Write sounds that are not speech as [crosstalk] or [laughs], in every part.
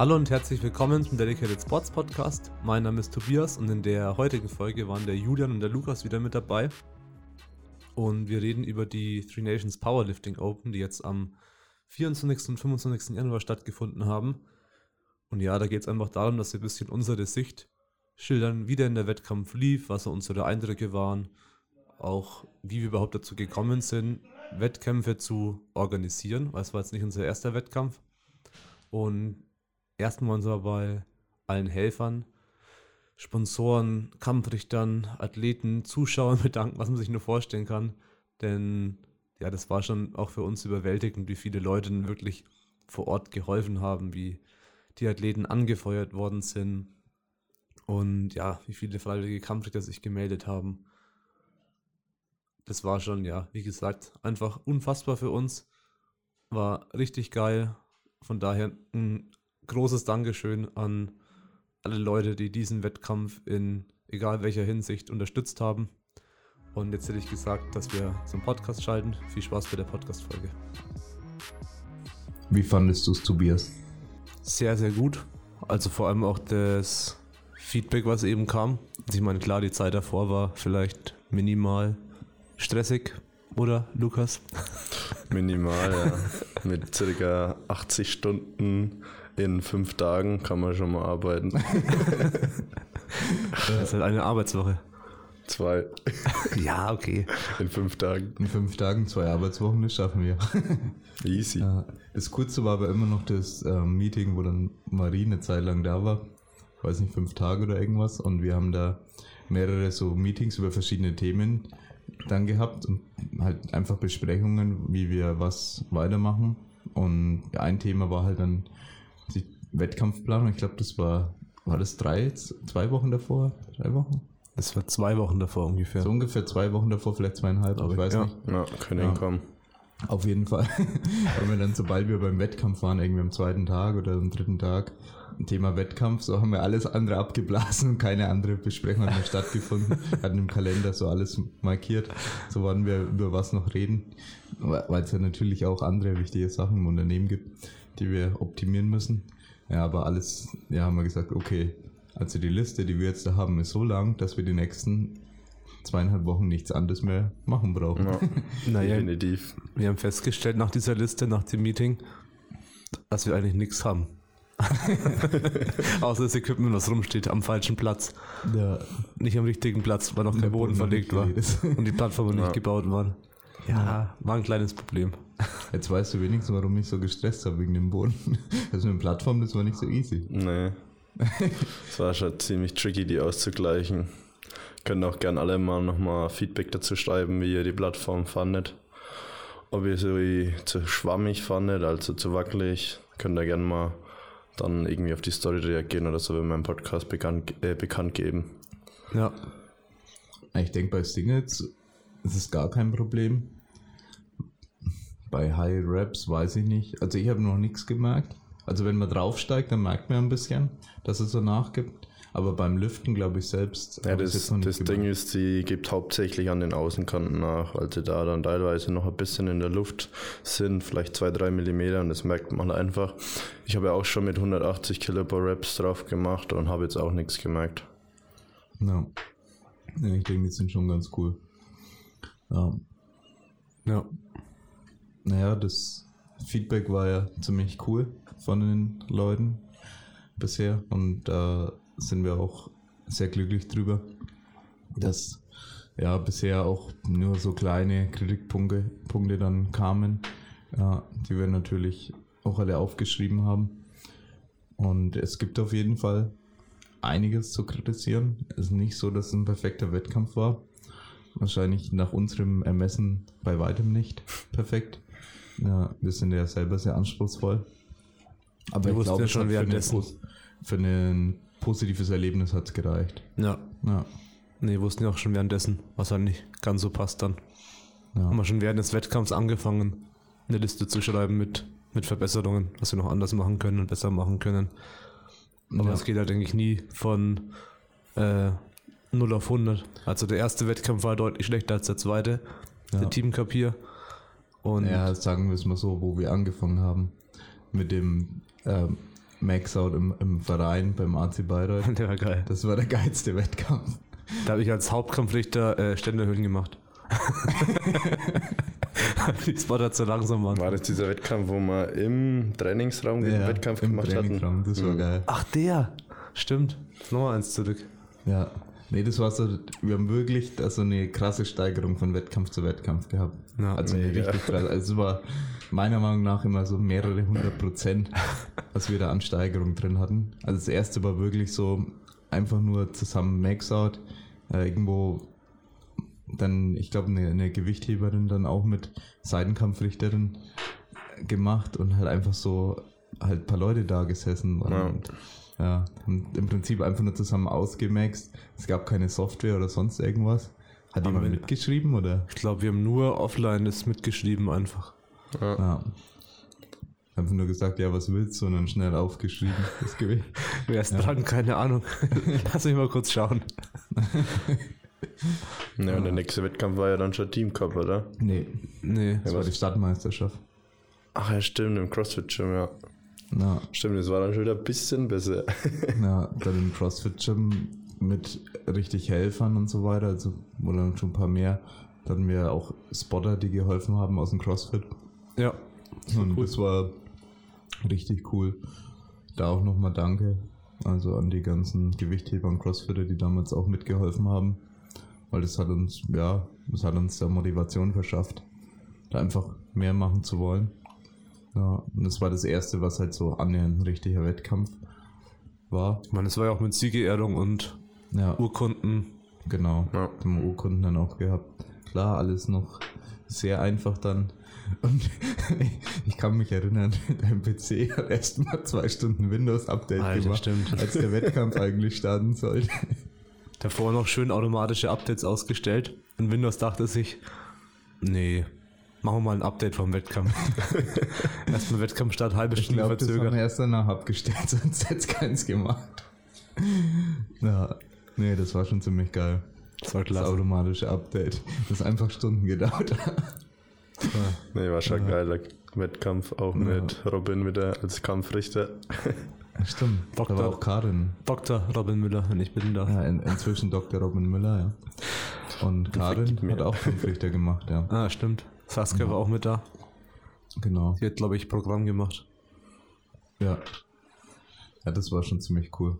Hallo und herzlich willkommen zum Dedicated Sports Podcast. Mein Name ist Tobias und in der heutigen Folge waren der Julian und der Lukas wieder mit dabei. Und wir reden über die Three Nations Powerlifting Open, die jetzt am 24. und 25. Januar stattgefunden haben. Und ja, da geht es einfach darum, dass wir ein bisschen unsere Sicht schildern, wie denn der Wettkampf lief, was unsere Eindrücke waren, auch wie wir überhaupt dazu gekommen sind, Wettkämpfe zu organisieren, weil es war jetzt nicht unser erster Wettkampf. Und erstmal uns aber bei allen Helfern, Sponsoren, Kampfrichtern, Athleten, Zuschauern [laughs] bedanken, was man sich nur vorstellen kann. Denn ja, das war schon auch für uns überwältigend, wie viele Leute wirklich vor Ort geholfen haben, wie die Athleten angefeuert worden sind und ja, wie viele freiwillige Kampfrichter sich gemeldet haben. Das war schon, ja, wie gesagt, einfach unfassbar für uns. War richtig geil. Von daher ein großes Dankeschön an alle Leute, die diesen Wettkampf in egal welcher Hinsicht unterstützt haben. Und jetzt hätte ich gesagt, dass wir zum Podcast schalten. Viel Spaß bei der Podcast-Folge. Wie fandest du es, Tobias? Sehr, sehr gut. Also vor allem auch das Feedback, was eben kam. Ich meine, klar, die Zeit davor war vielleicht minimal stressig, oder Lukas? Minimal, ja. Mit circa 80 Stunden in fünf Tagen kann man schon mal arbeiten. [laughs] das ist halt eine Arbeitswoche. Zwei. Ja, okay. In fünf Tagen. In fünf Tagen zwei Arbeitswochen, das schaffen wir. [laughs] Easy. Das Kurze war aber immer noch das äh, Meeting, wo dann Marie eine Zeit lang da war. Weiß nicht, fünf Tage oder irgendwas. Und wir haben da mehrere so Meetings über verschiedene Themen dann gehabt und halt einfach Besprechungen, wie wir was weitermachen. Und ein Thema war halt dann die Wettkampfplanung. Ich glaube, das war, war das drei, zwei Wochen davor? Drei Wochen? Das war zwei Wochen davor ungefähr. So ungefähr zwei Wochen davor, vielleicht zweieinhalb, aber ich weiß ja. nicht. Ja, können ja. hinkommen. Auf jeden Fall. [laughs] Weil wir dann, sobald wir beim Wettkampf waren, irgendwie am zweiten Tag oder am dritten Tag, ein Thema Wettkampf, so haben wir alles andere abgeblasen und keine andere Besprechung hat mehr stattgefunden. hatten im Kalender so alles markiert. So waren wir über was noch reden, weil es ja natürlich auch andere wichtige Sachen im Unternehmen gibt, die wir optimieren müssen. Ja, aber alles, ja, haben wir gesagt, okay, also die Liste, die wir jetzt da haben, ist so lang, dass wir die nächsten zweieinhalb Wochen nichts anderes mehr machen brauchen. Ja, [laughs] naja, definitiv. Wir haben festgestellt nach dieser Liste, nach dem Meeting, dass wir eigentlich nichts haben. [laughs] Außer das Equipment, was rumsteht, am falschen Platz. Ja. Nicht am richtigen Platz, weil noch kein Boden verlegt war. Und die Plattformen ja. nicht gebaut waren. Ja, war ein kleines Problem. Jetzt weißt du wenigstens, warum ich so gestresst habe wegen dem Boden. [laughs] Also mit der Plattform, das war nicht so easy. Nee. Es war schon ziemlich tricky, die auszugleichen. Könnt auch gerne alle mal nochmal Feedback dazu schreiben, wie ihr die Plattform fandet. Ob ihr sie zu schwammig fandet, also zu wackelig. Könnt ihr gerne mal dann irgendwie auf die Story reagieren oder so, wenn im Podcast bekannt, äh, bekannt geben. Ja. Ich denke, bei Singles ist es gar kein Problem. Bei High Raps weiß ich nicht. Also ich habe noch nichts gemerkt. Also wenn man draufsteigt, dann merkt man ein bisschen, dass es so nachgibt. Aber beim Lüften glaube ich selbst. Ja, das, das Ding ist, sie gibt hauptsächlich an den Außenkanten nach, weil sie da dann teilweise noch ein bisschen in der Luft sind, vielleicht zwei, drei Millimeter und das merkt man einfach. Ich habe ja auch schon mit 180 Kilo pro Reps drauf gemacht und habe jetzt auch nichts gemerkt. Ja. ja ich denke, die sind schon ganz cool. Ja. Ja. Naja, das Feedback war ja ziemlich cool von den Leuten bisher und da äh, sind wir auch sehr glücklich drüber, dass ja bisher auch nur so kleine Kritikpunkte Punkte dann kamen, ja, die wir natürlich auch alle aufgeschrieben haben. Und es gibt auf jeden Fall einiges zu kritisieren. Es ist nicht so, dass es ein perfekter Wettkampf war. Wahrscheinlich nach unserem Ermessen bei weitem nicht perfekt. Ja, wir sind ja selber sehr anspruchsvoll. Aber wir ich glaube, schon währenddessen. Für einen positives Erlebnis hat es gereicht. Ja. ja. Nee, wussten ja auch schon währenddessen, was halt nicht ganz so passt dann. Ja. Haben wir schon während des Wettkampfs angefangen, eine Liste zu schreiben mit, mit Verbesserungen, was wir noch anders machen können und besser machen können. Aber es ja. geht halt, denke ich, nie von äh, 0 auf 100. Also der erste Wettkampf war deutlich schlechter als der zweite. Ja. Der Team Cup hier. Und Ja, sagen wir es mal so, wo wir angefangen haben. Mit dem ähm, Max-Out im, im Verein beim AC Bayreuth. [laughs] der war geil. Das war der geilste Wettkampf. Da habe ich als Hauptkampfrichter äh, Ständerhöhlen gemacht. Die Spotter zu langsam waren. War das dieser Wettkampf, wo wir im Trainingsraum den Wettkampf im gemacht hatten? Trainingsraum, Das war Mhm. geil. Ach, der. Stimmt. Nochmal eins zurück. Ja. Nee, das war so, wir haben wirklich da so eine krasse Steigerung von Wettkampf zu Wettkampf gehabt. Ja, also mega. richtig krass. Also es war meiner Meinung nach immer so mehrere hundert Prozent, [laughs] was wir da an Steigerung drin hatten. Also das erste war wirklich so einfach nur zusammen Max-Out, äh, irgendwo dann, ich glaube, eine, eine Gewichtheberin dann auch mit Seitenkampfrichterin gemacht und halt einfach so halt ein paar Leute da gesessen und ja, haben im Prinzip einfach nur zusammen ausgemaxt. Es gab keine Software oder sonst irgendwas. Hat Aber jemand mitgeschrieben oder? Ich glaube, wir haben nur offline das mitgeschrieben einfach. Ja. Ja. Einfach nur gesagt, ja, was willst du? Und dann schnell aufgeschrieben, [laughs] das Gewicht. Wer ist dran? Keine Ahnung. [laughs] Lass mich mal kurz schauen. [laughs] Ja, und der nächste Wettkampf war ja dann schon Team Cup, oder? Nee, Nee. das war die Stadtmeisterschaft. Ach ja, stimmt, im CrossFit Gym, ja. Na, Stimmt, das war dann schon wieder ein bisschen besser. [laughs] na, dann im CrossFit Gym mit richtig Helfern und so weiter, also wo dann schon ein paar mehr. Dann wir auch Spotter, die geholfen haben aus dem CrossFit. Ja. Und das war richtig cool. Da auch nochmal danke. Also an die ganzen Gewichtheber und Crossfitter, die damals auch mitgeholfen haben. Weil das hat uns, ja, das hat uns da Motivation verschafft, da einfach mehr machen zu wollen. Ja, und das war das erste, was halt so annähernd ein richtiger Wettkampf war. Ich meine, es war ja auch mit Siegerehrung und Ja, Urkunden. genau. Ja. Haben wir Urkunden dann auch gehabt. Klar, alles noch sehr einfach dann. Und [laughs] ich kann mich erinnern, [laughs] dein PC hat [laughs] erst mal zwei Stunden Windows-Update gemacht, stimmt. als der Wettkampf eigentlich starten sollte. Davor noch schön automatische Updates ausgestellt. Und Windows dachte sich, nee, machen wir mal ein Update vom Wettkampf. [laughs] Erstmal Wettkampfstart, halbe Ich Stunde glaube, das haben wir verzögert. erst danach abgestellt, [laughs] sonst hätte es keins gemacht. Ja, nee, das war schon ziemlich geil. Das war Das klasse. automatische Update, das einfach Stunden gedauert. Nee, war schon ein geiler Wettkampf, auch Ja. mit Robin wieder als Kampfrichter. Stimmt, da Doktor. war auch Karin. Dr. Robin Müller, wenn ich bitten darf. Ja, in, inzwischen Dr. Robin Müller, ja. Und Karin hat auch Kampfrichter gemacht, ja. Ah, stimmt. Saskia war auch mit da. Genau. Die hat, glaube ich, Programm gemacht. Ja. Ja, das war schon ziemlich cool.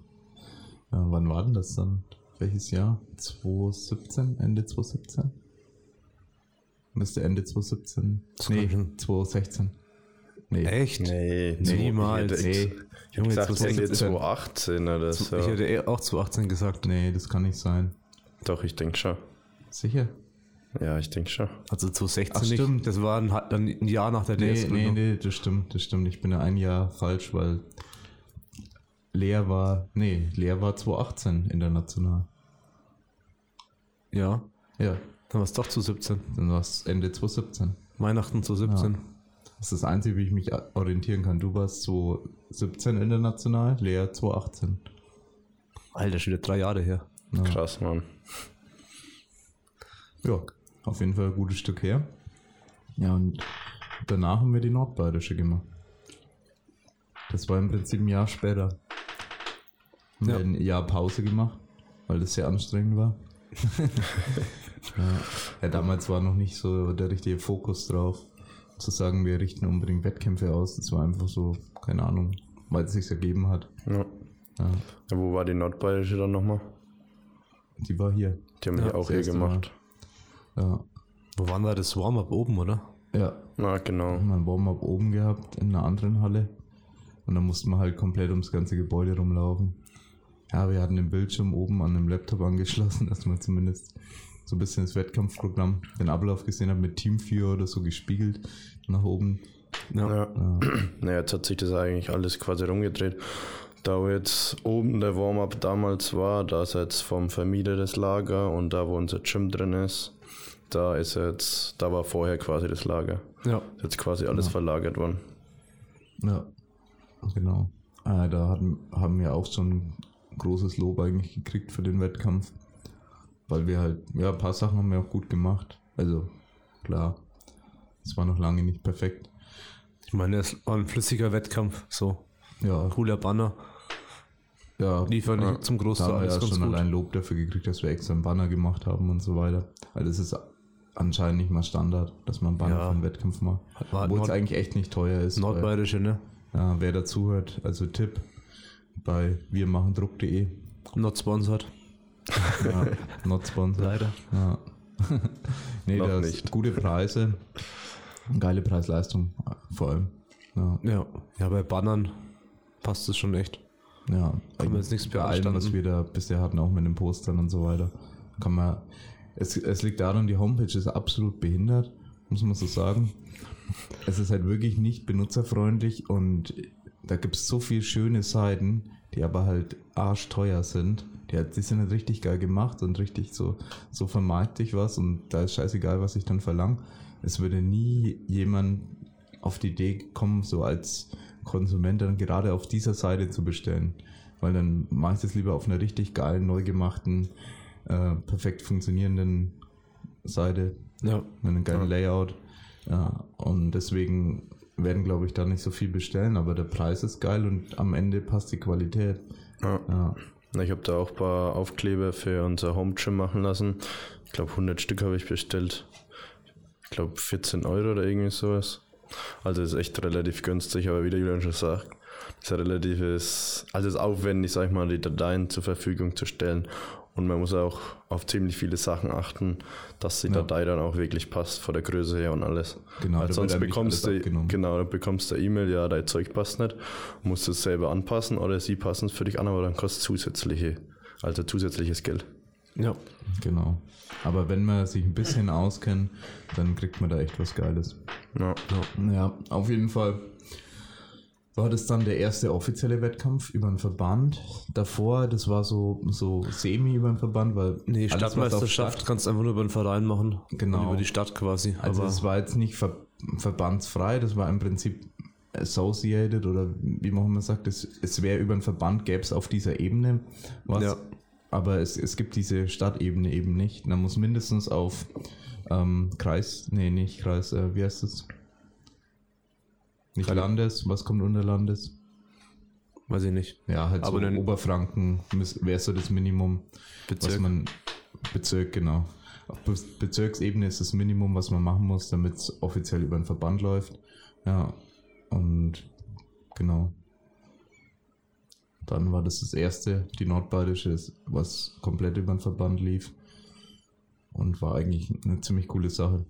Ja, wann war denn das dann? Welches Jahr? 2017? Ende 2017? Müsste Ende 2017. Das Nee, kann schon- 2016. Nee. Echt? Nee, Niemals. Ich hätte, ich hätte Junge, gesagt, 2017. 2018 oder so. Ich hätte auch 2018 gesagt. Nee, das kann nicht sein. Doch, ich denke schon. Sicher? Ja, ich denke schon. Also 2016 Ach, nicht. stimmt. Das war ein, dann ein Jahr nach der Nee, DS. nee, nee, das stimmt, das stimmt. Ich bin ja ein Jahr falsch, weil Lea war, nee, Lea war 2018 international. Ja, Ja, dann war es doch zu 17. dann war es Ende 2017. Weihnachten zu 17. Das ist das Einzige, wie ich mich orientieren kann. Du warst 2017 international, Lea 2018. Alter, schon wieder drei Jahre her. Ja. Krass, Mann. ja, auf jeden Fall ein gutes Stück her. Ja, und danach haben wir die Nordbayerische gemacht. Das war im Prinzip ein Jahr später. Haben Ja. wir ein Jahr Pause gemacht, weil das sehr anstrengend war. [laughs] ja. ja, damals war noch nicht so der richtige Fokus drauf, zu sagen, wir richten unbedingt Wettkämpfe aus. Das war einfach so, keine Ahnung, weil es sich ergeben hat. Ja. Ja, Wo war die Nordbayerische dann nochmal? die war hier. Die haben Ja, wir auch hier gemacht. Ja, Wo waren wir das Warm-Up oben, oder? ja Na, genau. haben wir ein Warm-up oben gehabt in einer anderen Halle. Und dann mussten wir halt komplett ums ganze Gebäude rumlaufen. Ja, wir hatten den Bildschirm oben an dem Laptop angeschlossen, [laughs] dass man zumindest so ein bisschen das Wettkampfprogramm, den Ablauf gesehen hat, mit Teamviewer oder so gespiegelt nach oben. Ja. Ja, [clears throat] Na, jetzt hat sich das eigentlich alles quasi rumgedreht. Da wo jetzt oben der Warm-up damals war, da ist jetzt vom Vermieter das Lager und da wo unser Gym drin ist, da ist jetzt, da war vorher quasi das Lager. Ja. Ist jetzt quasi alles verlagert worden. ja genau. Äh, da hatten, haben wir auch schon großes Lob eigentlich gekriegt für den Wettkampf. weil wir halt, ja, ein paar Sachen haben wir auch gut gemacht. Also, klar, es war noch lange nicht perfekt. Ich meine, es war ein flüssiger Wettkampf, so. Ja, Cooler Banner. ja, Liefern Ja, zum da Großteil alles ja ganz schon gut. allein Lob dafür gekriegt, dass wir extra einen Banner gemacht haben und so weiter. Weil das ist anscheinend nicht mal Standard, dass man Banner Ja. für einen Wettkampf macht. Obwohl es eigentlich echt nicht teuer ist. weil- Nordbayerische, ne? Ja, wer dazuhört, also Tipp bei wirmachendruck.de. Not sponsored. Ja, not sponsored. Leider. Ja. [laughs] nee, Noch das nicht. gute Preise, geile Preis-Leistung vor allem. Ja, Ja. Ja, bei Bannern passt es schon echt. ja. Kann man jetzt nichts bei allem, was wir da bisher hatten, auch mit den Postern und so weiter. Kann man, es, es liegt daran, die Homepage ist absolut behindert, muss man so sagen. Es ist halt wirklich nicht benutzerfreundlich und da gibt es so viele schöne Seiten, die aber halt arschteuer sind. Die, hat, die sind halt richtig geil gemacht und richtig so, so vermarkte ich was und da ist scheißegal, was ich dann verlange. Es würde nie jemand auf die Idee kommen, so als Konsument dann gerade auf dieser Seite zu bestellen. Weil dann mache ich das lieber auf einer richtig geilen, neu gemachten, äh, perfekt funktionierenden Seite Ja. mit einem geilen Ja. Layout. Ja, und deswegen werden, glaube ich, da nicht so viel bestellen, aber der Preis ist geil und am Ende passt die Qualität. Ja. Ja, Ich habe da auch ein paar Aufkleber für unser Home Gym machen lassen. Ich glaube 100 Stück habe ich bestellt. Ich glaube 14 Euro oder irgendwie sowas. Also ist echt relativ günstig, aber wie der Julian schon sagt, ist ja relativ, ist, also ist aufwendig, sag ich mal, die Dateien zur Verfügung zu stellen. Und man muss auch auf ziemlich viele Sachen achten, dass die Ja. Datei dann auch wirklich passt, von der Größe her und alles. Genau, Weil sonst bekommst alles du, genau, dann bekommst du eine E-Mail, ja, dein Zeug passt nicht, musst du es selber anpassen oder sie passen es für dich an, aber dann kostet zusätzliche, also zusätzliches Geld. Ja. genau. Aber wenn man sich ein bisschen auskennt, dann kriegt man da echt was Geiles. Ja. Ja, auf jeden Fall war das dann der erste offizielle Wettkampf über den Verband. Davor, das war so, so semi über den Verband, weil Nee, Stadtmeisterschaft Stadt- kannst du einfach nur über den Verein machen. Genau. Über die Stadt quasi. Also Aber es war jetzt nicht ver verbandsfrei, das war im Prinzip associated oder wie man immer sagt, es, es wäre über einen Verband, gäbe es auf dieser Ebene was. Ja. Aber es, es gibt diese Stadtebene eben nicht. Man muss mindestens auf ähm, Kreis, nee, nicht Kreis, äh, wie heißt es? Nicht Keine- Landes, was kommt unter Landes? weiß ich nicht. Ja, halt Aber so dann- Oberfranken wäre so das Minimum, Bezirk. was man Bezirk, genau. Auf Be Bezirksebene ist das Minimum, was man machen muss, damit es offiziell über den Verband läuft. Ja, und genau. Dann war das das erste, die Nordbayerische, was komplett über den Verband lief. Und war eigentlich eine ziemlich coole Sache.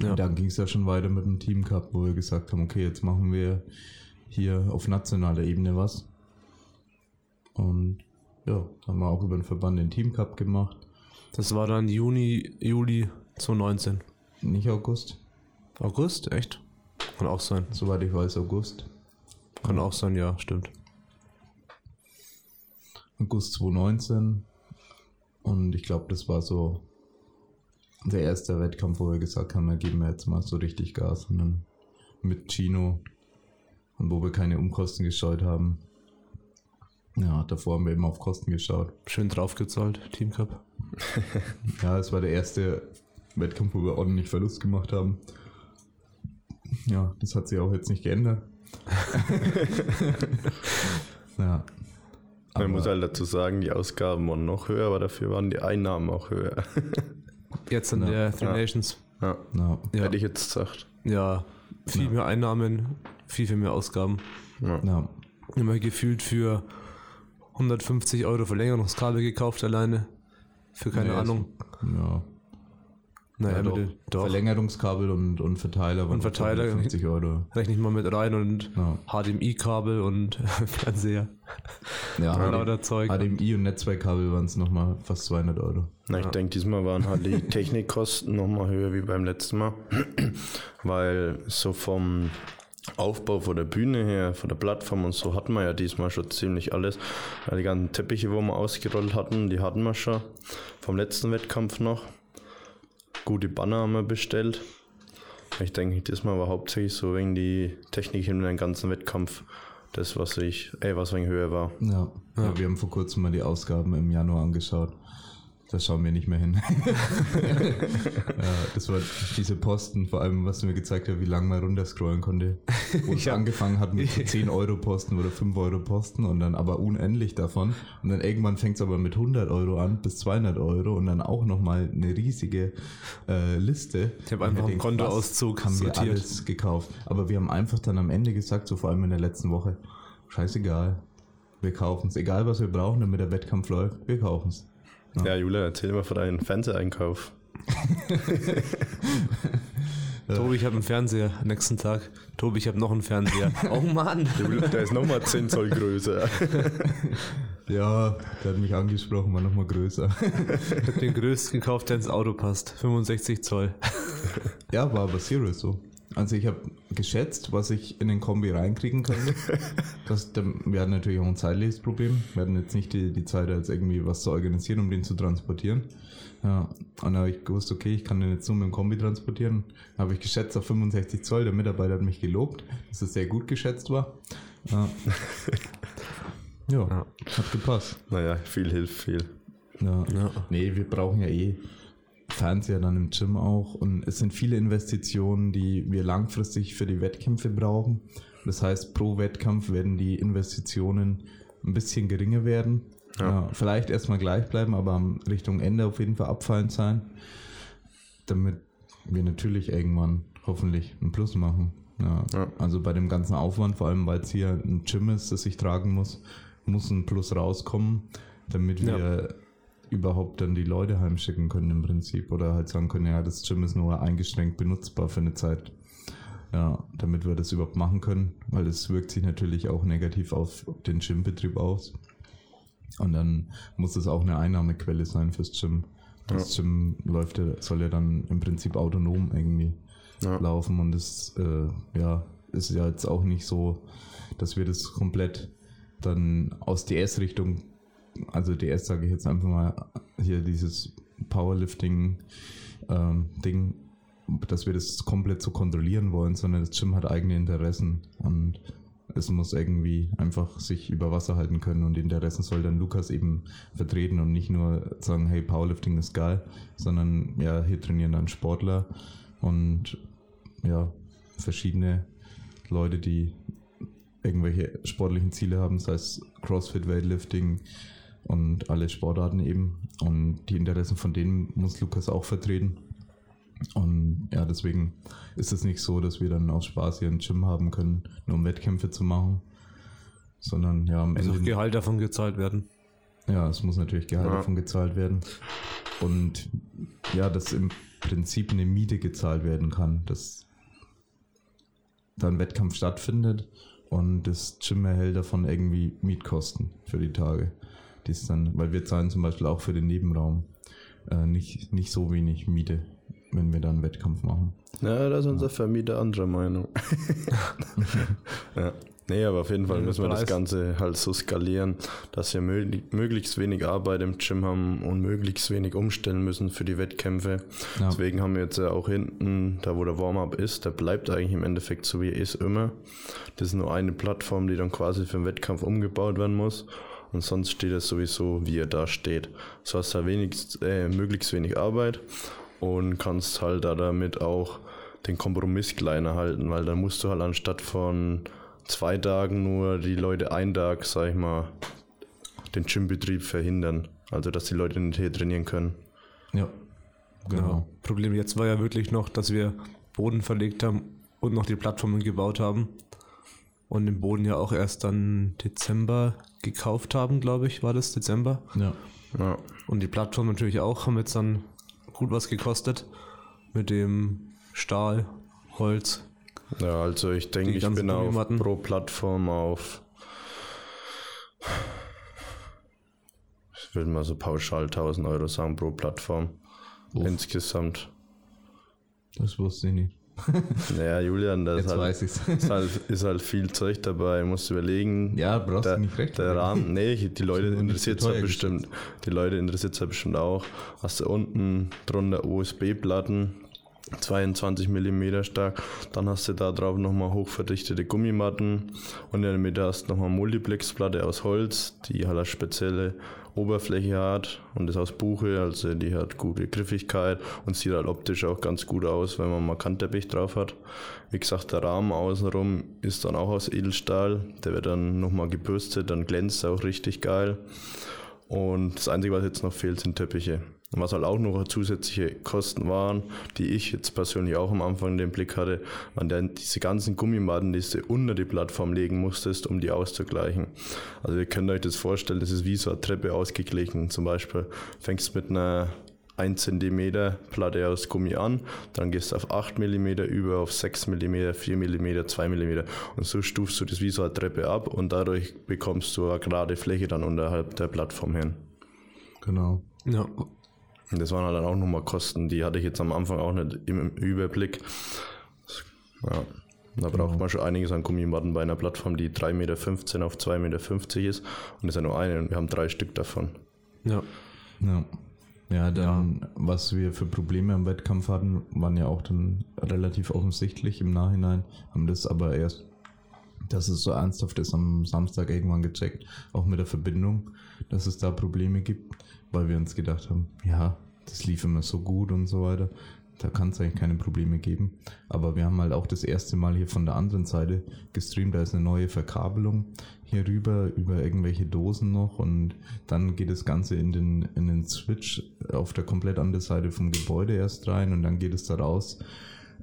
Ja. Und dann ging es ja schon weiter mit dem Team Cup, wo wir gesagt haben, okay, jetzt machen wir hier auf nationaler Ebene was. Und ja, haben wir auch über den Verband den Team Cup gemacht. Das war dann Juni, Juli 2019. Nicht August, August? Echt? Kann auch sein. soweit ich weiß, August. Kann auch sein, ja, stimmt. August 2019. Und ich glaube, das war so der erste Wettkampf, wo wir gesagt haben, da geben wir jetzt mal so richtig Gas. Und dann mit Chino und wo wir keine Umkosten gescheut haben. Ja, davor haben wir immer auf Kosten geschaut. Schön draufgezahlt, Team Cup. [laughs] Ja, es war der erste Wettkampf, wo wir ordentlich Verlust gemacht haben. Ja, das hat sich auch jetzt nicht geändert. [laughs] ja. Man muss halt dazu sagen, die Ausgaben waren noch höher, aber dafür waren die Einnahmen auch höher. Jetzt in Ja. der Three Ja. Nations. ja, Ja, Ja. hätte ich jetzt gesagt. Ja, viel Ja. mehr Einnahmen, viel, viel mehr Ausgaben. Ja. ja, Immer gefühlt für 150 Euro Verlängerungskabel gekauft alleine. Für keine Nee, Ahnung. ja. Naja, ja, doch. doch. Verlängerungskabel und, und Verteiler. waren Und Verteiler. 50 Euro. Rechne ich mal mit rein und Ja, HDMI-Kabel und [laughs] Fernseher. ja Lauter Zeug. HDMI und Netzwerkkabel waren es nochmal fast 200 Euro. Na, ich Ja. denke, diesmal waren halt die [laughs] Technikkosten nochmal höher wie beim letzten Mal. [clears throat] Weil so vom Aufbau von der Bühne her, von der Plattform und so hatten wir ja diesmal schon ziemlich alles. Die ganzen Teppiche, wo wir ausgerollt hatten, die hatten wir schon vom letzten Wettkampf noch. Gute Banner haben wir bestellt. Ich denke, diesmal war hauptsächlich so wegen die Technik in den ganzen Wettkampf das, was ich, ey, was wegen höher war. Ja. ja. Ja. wir haben vor kurzem mal die Ausgaben im Januar angeschaut. Da schauen wir nicht mehr hin. [laughs] das war diese Posten, vor allem, was du mir gezeigt hast, wie lange man runterscrollen konnte. [laughs] Wo Ja. angefangen hat mit so [laughs] 10 Euro Posten oder 5 Euro Posten und dann aber unendlich davon. Und dann irgendwann fängt es aber mit 100 Euro an bis 200 Euro und dann auch nochmal eine riesige äh, Liste. Ich habe einfach einen Kontoauszug haben wir sortiert. alles gekauft. Aber wir haben einfach dann am Ende gesagt, so vor allem in der letzten Woche, scheißegal, wir kaufen es. Egal, was wir brauchen, damit der Wettkampf läuft, wir kaufen es. Ja, Julian, erzähl mal von deinem Fernseheinkauf. [laughs] Tobi, ich habe einen Fernseher nächsten Tag. Tobi, ich habe noch einen Fernseher. [laughs] oh Mann. Der ist nochmal 10 Zoll größer. [laughs] Ja, der hat mich angesprochen, war nochmal größer. Ich habe den größten gekauft, der ins Auto passt. 65 Zoll. Ja, war aber serious so. Also ich habe geschätzt, was ich in den Kombi reinkriegen könnte. [laughs] Das, wir hatten natürlich auch ein zeitliches Problem. Wir hatten jetzt nicht die, die Zeit, als irgendwie was zu organisieren, um den zu transportieren. Ja, und da habe ich gewusst, okay, ich kann den jetzt nur mit dem Kombi transportieren. Da habe ich geschätzt auf 65 Zoll. Der Mitarbeiter hat mich gelobt, dass es sehr gut geschätzt war. Ja, [laughs] ja, Ja. hat gepasst. Naja, viel hilft viel. Ja. Ja. Nee, wir brauchen ja eh Fernseher dann im Gym auch und es sind viele Investitionen, die wir langfristig für die Wettkämpfe brauchen. Das heißt, pro Wettkampf werden die Investitionen ein bisschen geringer werden. Ja. Vielleicht erstmal gleich bleiben, aber am Richtung Ende auf jeden Fall abfallend sein, damit wir natürlich irgendwann hoffentlich einen Plus machen. Ja. Ja. Also bei dem ganzen Aufwand, vor allem weil es hier ein Gym ist, das ich tragen muss, muss ein Plus rauskommen, damit wir überhaupt dann die Leute heimschicken können im Prinzip oder halt sagen können, ja, das Gym ist nur eingeschränkt benutzbar für eine Zeit. Ja, damit wir das überhaupt machen können, weil es wirkt sich natürlich auch negativ auf den Gymbetrieb aus. Und dann muss es auch eine Einnahmequelle sein fürs Gym. Das Gym läuft ja, soll ja dann im Prinzip autonom irgendwie Ja. laufen und das äh, ja, ist ja jetzt auch nicht so, dass wir das komplett dann aus DS-Richtung, also DS sage ich jetzt einfach mal, hier dieses Powerlifting-Ding, dass wir das komplett so kontrollieren wollen, sondern das Gym hat eigene Interessen und es muss irgendwie einfach sich über Wasser halten können und die Interessen soll dann Lukas eben vertreten und nicht nur sagen, hey, Powerlifting ist geil, sondern ja, hier trainieren dann Sportler und ja, verschiedene Leute, die irgendwelche sportlichen Ziele haben, sei es CrossFit, Weightlifting und alle Sportarten eben. Und die Interessen von denen muss Lukas auch vertreten. Und ja, deswegen ist es nicht so, dass wir dann aus Spaß hier ein Gym haben können, nur um Wettkämpfe zu machen. Sondern ja, am Muss auch Ende. Gehalt davon gezahlt werden. Ja, es muss natürlich Gehalt Ja. davon gezahlt werden. Und ja, dass im Prinzip eine Miete gezahlt werden kann, dass da ein Wettkampf stattfindet und das Gym erhält davon irgendwie Mietkosten für die Tage. Die dann, weil wir zahlen zum Beispiel auch für den Nebenraum äh, nicht, nicht so wenig Miete, wenn wir da einen Wettkampf machen. Ja, da ist unser Vermieter anderer Meinung. [laughs] [laughs] ja. Nee, aber auf jeden Fall müssen wir das. Ganze halt so skalieren, dass wir möglich, möglichst wenig Arbeit im Gym haben und möglichst wenig umstellen müssen für die Wettkämpfe. Ja. Deswegen haben wir jetzt ja auch hinten, da wo der Warm-up ist, der bleibt eigentlich im Endeffekt so wie er ist immer. Das ist nur eine Plattform, die dann quasi für den Wettkampf umgebaut werden muss. Und sonst steht es sowieso, wie er da steht. So hast du halt wenig, äh, möglichst wenig Arbeit und kannst halt da damit auch den Kompromiss kleiner halten, weil dann musst du halt anstatt von zwei Tagen nur die Leute einen Tag, sag ich mal, den Gymbetrieb verhindern. Also dass die Leute nicht hier trainieren können. Ja, genau. Problem jetzt war ja wirklich noch, dass wir Boden verlegt haben und noch die Plattformen gebaut haben. Und den Boden ja auch erst dann Dezember gekauft haben, glaube ich, war das Dezember. Ja. Ja. Und die Plattform natürlich auch, haben jetzt dann gut was gekostet. Mit dem Stahl, Holz. Ja, also ich denke, ich bin auf pro Plattform auf. Ich würde mal so pauschal 1000 Euro sagen pro Plattform. Uff. Insgesamt. Das wusste ich nicht. [laughs] Naja, Julian, da ist halt, ist, halt, ist halt viel Zeug dabei. Musst überlegen. Ja, brauchst der, du nicht recht. Der Rahmen, nee, [laughs] die Leute interessiert es halt bestimmt. Die Leute interessiert es halt bestimmt auch. Hast du unten drunter USB-Platten, 22 mm stark. Dann hast du da drauf nochmal hochverdichtete Gummimatten und in der Mitte hast du nochmal Multiplex-Platte aus Holz, die halt eine spezielle Oberfläche hat und ist aus Buche, also die hat gute Griffigkeit und sieht halt optisch auch ganz gut aus, wenn man mal Kantteppich drauf hat. Wie gesagt, der Rahmen außenrum ist dann auch aus Edelstahl, der wird dann nochmal gebürstet, dann glänzt er auch richtig geil. Und das Einzige, was jetzt noch fehlt, sind Teppiche. Und was halt auch noch zusätzliche Kosten waren, die ich jetzt persönlich auch am Anfang den Blick hatte, waren dann diese ganzen Gummimatten, die du unter die Plattform legen musstest, um die auszugleichen. Also ihr könnt euch das vorstellen, das ist wie so eine Treppe ausgeglichen. Zum Beispiel fängst mit einer 1 cm Platte aus Gummi an, dann gehst du auf 8 mm über, auf 6 mm, 4 mm, 2 mm und so stufst du das wie so eine Treppe ab und dadurch bekommst du eine gerade Fläche dann unterhalb der Plattform hin. Genau. Ja. Und das waren halt dann auch nochmal Kosten, die hatte ich jetzt am Anfang auch nicht im Überblick. Ja, da braucht Genau. man schon einiges an Gummimatten bei einer Plattform, die 3,15 Meter auf 2,50 Meter ist. Und das ist ja nur eine und wir haben drei Stück davon. Ja. Ja. Ja, dann, was wir für Probleme am Wettkampf hatten, waren ja auch dann relativ offensichtlich im Nachhinein, haben das aber erst, dass es so ernsthaft ist, am Samstag irgendwann gecheckt, auch mit der Verbindung, dass es da Probleme gibt, weil wir uns gedacht haben, ja, das lief immer so gut und so weiter. Da kann es eigentlich keine Probleme geben. Aber wir haben halt auch das erste Mal hier von der anderen Seite gestreamt. Da ist eine neue Verkabelung hier rüber über irgendwelche Dosen noch und dann geht das Ganze in den, in den Switch auf der komplett anderen Seite vom Gebäude erst rein und dann geht es da raus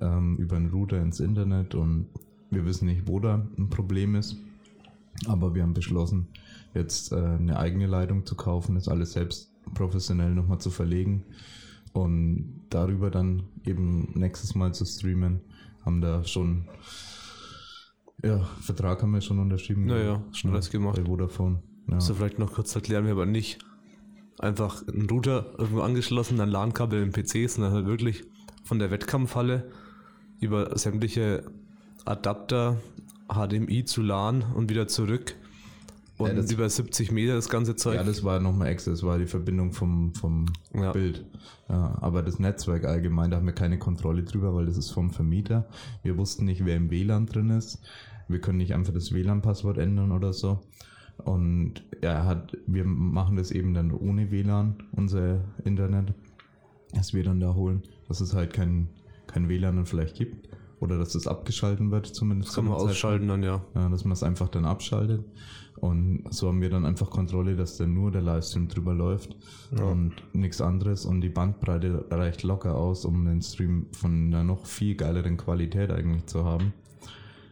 ähm, über einen Router ins Internet und wir wissen nicht, wo da ein Problem ist. Aber wir haben beschlossen, jetzt äh, eine eigene Leitung zu kaufen, das alles selbst professionell nochmal zu verlegen und darüber dann eben nächstes Mal zu streamen. Haben da schon, ja, Vertrag haben wir schon unterschrieben. Naja, schon alles gemacht. Bei Vodafone. Ja. So vielleicht noch kurz erklären wir aber nicht. Einfach einen Router irgendwo angeschlossen, dann LAN-Kabel im PC, sondern halt wirklich von der Wettkampfhalle über sämtliche Adapter, HDMI zu LAN und wieder zurück. Und Ja, das- über 70 Meter das ganze Zeug. Ja, das war nochmal extra, das war die Verbindung vom, vom Ja. Bild. Ja, aber das Netzwerk allgemein, da haben wir keine Kontrolle drüber, weil das ist vom Vermieter. Wir wussten nicht, wer im WLAN drin ist. Wir können nicht einfach das WLAN-Passwort ändern oder so. Und er hat, wir machen das eben dann ohne WLAN, unser Internet, das wir dann da holen, dass es halt kein, kein WLAN dann vielleicht gibt. Oder dass es abgeschalten wird, zumindest. das kann man ausschalten dann, ja. Ja, dass man es einfach dann abschaltet. Und so haben wir dann einfach Kontrolle, dass dann nur der Livestream drüber läuft und nichts anderes. Und die Bandbreite reicht locker aus, um den Stream von einer noch viel geileren Qualität eigentlich zu haben.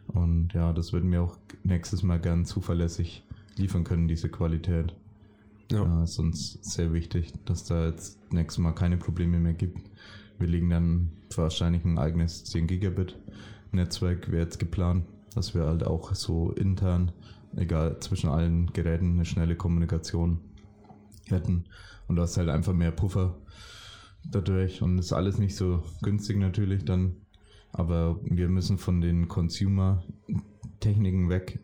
Und ja, das würden wir auch nächstes Mal gern zuverlässig liefern können, diese Qualität. Ja. Ja, ist uns sehr wichtig, dass da jetzt nächstes Mal keine Probleme mehr gibt. Wir legen dann wahrscheinlich ein eigenes 10 Gigabit Netzwerk, wäre jetzt geplant, dass wir halt auch so intern, egal zwischen allen Geräten, eine schnelle Kommunikation hätten. Und du hast halt einfach mehr Puffer dadurch und ist alles nicht so günstig natürlich dann. Aber wir müssen von den Consumer-Techniken weg,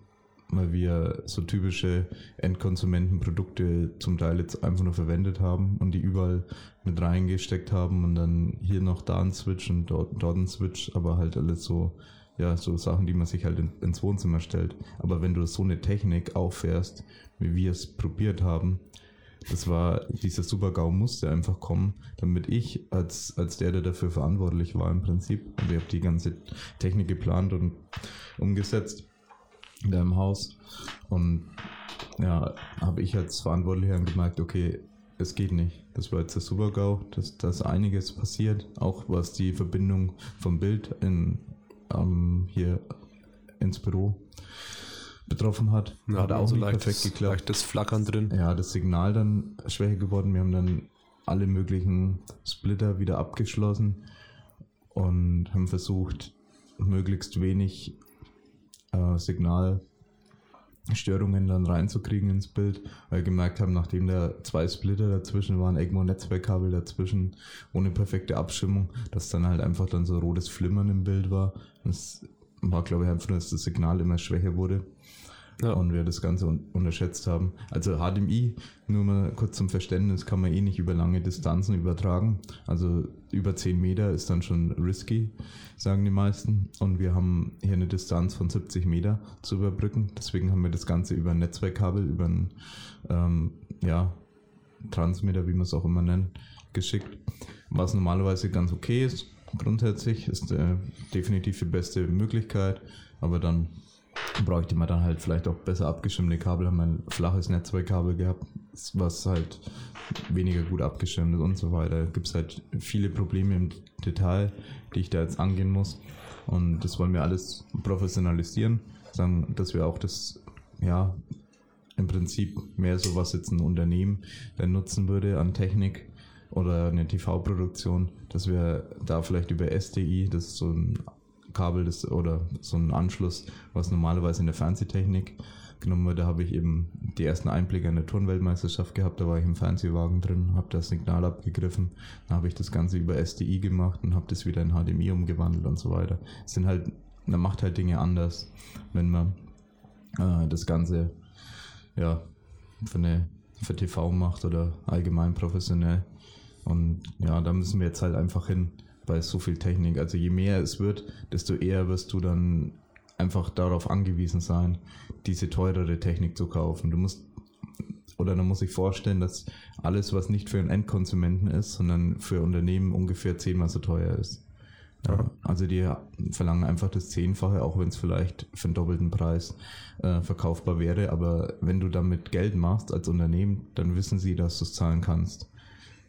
weil wir so typische Endkonsumentenprodukte zum Teil jetzt einfach nur verwendet haben und die überall mit reingesteckt haben und dann hier noch da ein Switch und dort, dort ein Switch, aber halt alles so, ja, so Sachen, die man sich halt in, ins Wohnzimmer stellt. Aber wenn du so eine Technik auffährst, wie wir es probiert haben, das war, dieser Super-GAU musste einfach kommen, damit ich als, als der, der dafür verantwortlich war im Prinzip, und ich habe die ganze Technik geplant und umgesetzt da im Haus und ja, habe ich als Verantwortlicher gemerkt, okay, es geht nicht. Das war jetzt der Super-GAU, dass da ist einiges passiert, auch was die Verbindung vom Bild in, ähm, hier ins Büro betroffen hat. Ja, hat auch so nicht perfekt geklappt leichtes Flackern drin. ja, das Signal dann schwächer geworden. Wir haben dann alle möglichen Splitter wieder abgeschlossen und haben versucht, möglichst wenig äh, Signalstörungen dann reinzukriegen ins Bild, weil wir gemerkt haben, nachdem da zwei Splitter dazwischen waren, irgendwo Netzwerkkabel dazwischen, ohne perfekte Abstimmung, dass dann halt einfach dann so rotes Flimmern im Bild war. Das war, glaube ich, einfach nur, dass das Signal immer schwächer wurde Ja. und wir das Ganze un unterschätzt haben. Also HDMI, nur mal kurz zum Verständnis, kann man eh nicht über lange Distanzen übertragen. Also über 10 Meter ist dann schon risky, sagen die meisten. Und wir haben hier eine Distanz von 70 Meter zu überbrücken. Deswegen haben wir das Ganze über ein Netzwerkkabel, über ein, ähm, ja, Transmitter, wie man es auch immer nennt, geschickt. Was normalerweise ganz okay ist, grundsätzlich, ist äh, definitiv die beste Möglichkeit, aber dann bräuchte man dann halt vielleicht auch besser abgeschirmte Kabel, haben wir ein flaches Netzwerkkabel gehabt, was halt weniger gut abgeschirmt ist und so weiter. Gibt es halt viele Probleme im Detail, die ich da jetzt angehen muss. Und das wollen wir alles professionalisieren, sagen, dass wir auch das, ja, im Prinzip mehr so was jetzt ein Unternehmen dann nutzen würde an Technik oder eine TV-Produktion, dass wir da vielleicht über SDI, das ist so ein Kabel das, oder so ein Anschluss, was normalerweise in der Fernsehtechnik genommen wird. Da habe ich eben die ersten Einblicke in der Turnweltmeisterschaft gehabt. Da war ich im Fernsehwagen drin, habe das Signal abgegriffen. Dann habe ich das Ganze über SDI gemacht und habe das wieder in HDMI umgewandelt und so weiter. Es sind halt, man macht halt Dinge anders, wenn man äh, das Ganze ja für eine für TV macht oder allgemein professionell. Und ja, da müssen wir jetzt halt einfach hin bei so viel Technik. Also je mehr es wird, desto eher wirst du dann einfach darauf angewiesen sein, diese teurere Technik zu kaufen. Du musst, oder dann muss ich vorstellen, dass alles, was nicht für einen Endkonsumenten ist, sondern für Unternehmen ungefähr zehnmal so teuer ist. Ja, also die verlangen einfach das Zehnfache, auch wenn es vielleicht für einen doppelten Preis äh, verkaufbar wäre. Aber wenn du damit Geld machst als Unternehmen, dann wissen sie, dass du es zahlen kannst.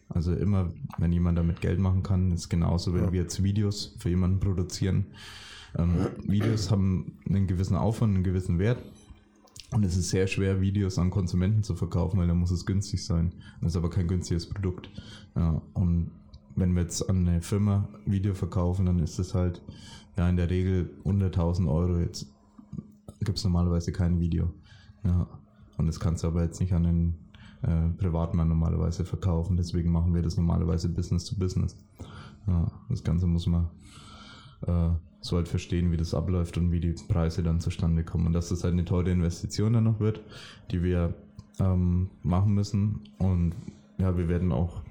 Also immer, wenn jemand damit Geld machen kann, ist genauso, wenn ja. wir jetzt Videos für jemanden produzieren. Ähm, Videos haben einen gewissen Aufwand, einen gewissen Wert. Und es ist sehr schwer, Videos an Konsumenten zu verkaufen, weil dann muss es günstig sein. Das ist aber kein günstiges Produkt. Ja, und wenn wir jetzt an eine Firma Video verkaufen, dann ist es halt ja in der Regel unter 1000 Euro. Jetzt gibt es normalerweise kein Video. Ja. Und das kannst du aber jetzt nicht an einen äh, Privatmann normalerweise verkaufen. Deswegen machen wir das normalerweise Business to Business. Ja, das Ganze muss man äh, so halt verstehen, wie das abläuft und wie die Preise dann zustande kommen. Und dass das halt eine teure Investition dann noch wird, die wir ähm, machen müssen. Und ja, wir werden auch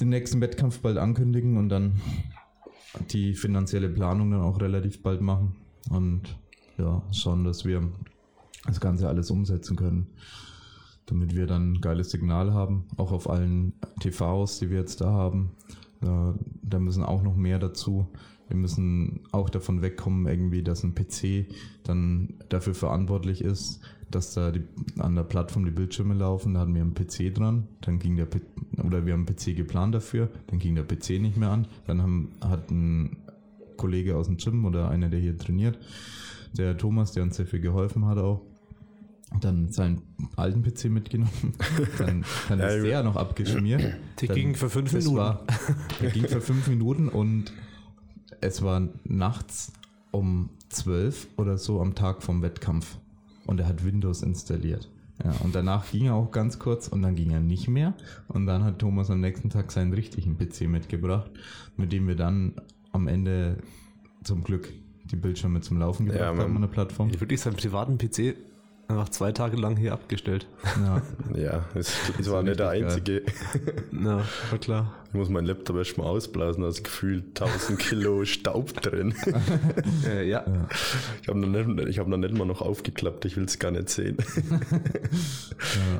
den nächsten Wettkampf bald ankündigen und dann die finanzielle Planung dann auch relativ bald machen und ja, schauen, dass wir das Ganze alles umsetzen können damit wir dann ein geiles Signal haben, auch auf allen TVs, die wir jetzt da haben. Da, müssen auch noch mehr dazu. Wir müssen auch davon wegkommen, irgendwie, dass ein PC dann dafür verantwortlich ist, dass da die, an der Plattform die Bildschirme laufen. Da hatten wir einen PC dran, dann ging der oder wir haben einen PC geplant dafür, dann ging der PC nicht mehr an. Dann haben, hat ein Kollege aus dem Gym oder einer, der hier trainiert, der Thomas, der uns sehr viel geholfen hat auch, dann seinen alten PC mitgenommen. [laughs] Dann, dann ist der noch abgeschmiert. Der ging für fünf Minuten. War, der ging für fünf Minuten und es war nachts um zwölf oder so am Tag vom Wettkampf. Und er hat Windows installiert. Ja, und danach ging er auch ganz kurz und dann ging er nicht mehr. Und dann hat Thomas am nächsten Tag seinen richtigen PC mitgebracht, mit dem wir dann am Ende zum Glück die Bildschirme zum Laufen gebracht ja, haben an der Plattform. Wirklich seinen privaten PC Einfach zwei Tage lang hier abgestellt. Ja, [laughs] ja es, es war nicht der einzige. [laughs] Na, war klar. Ich muss meinen Laptop erstmal ausblasen, da ist gefühlt 1000 Kilo [laughs] Staub drin. äh, ja. Ich habe noch, nicht, hab noch nicht mal noch aufgeklappt, ich will es gar nicht sehen.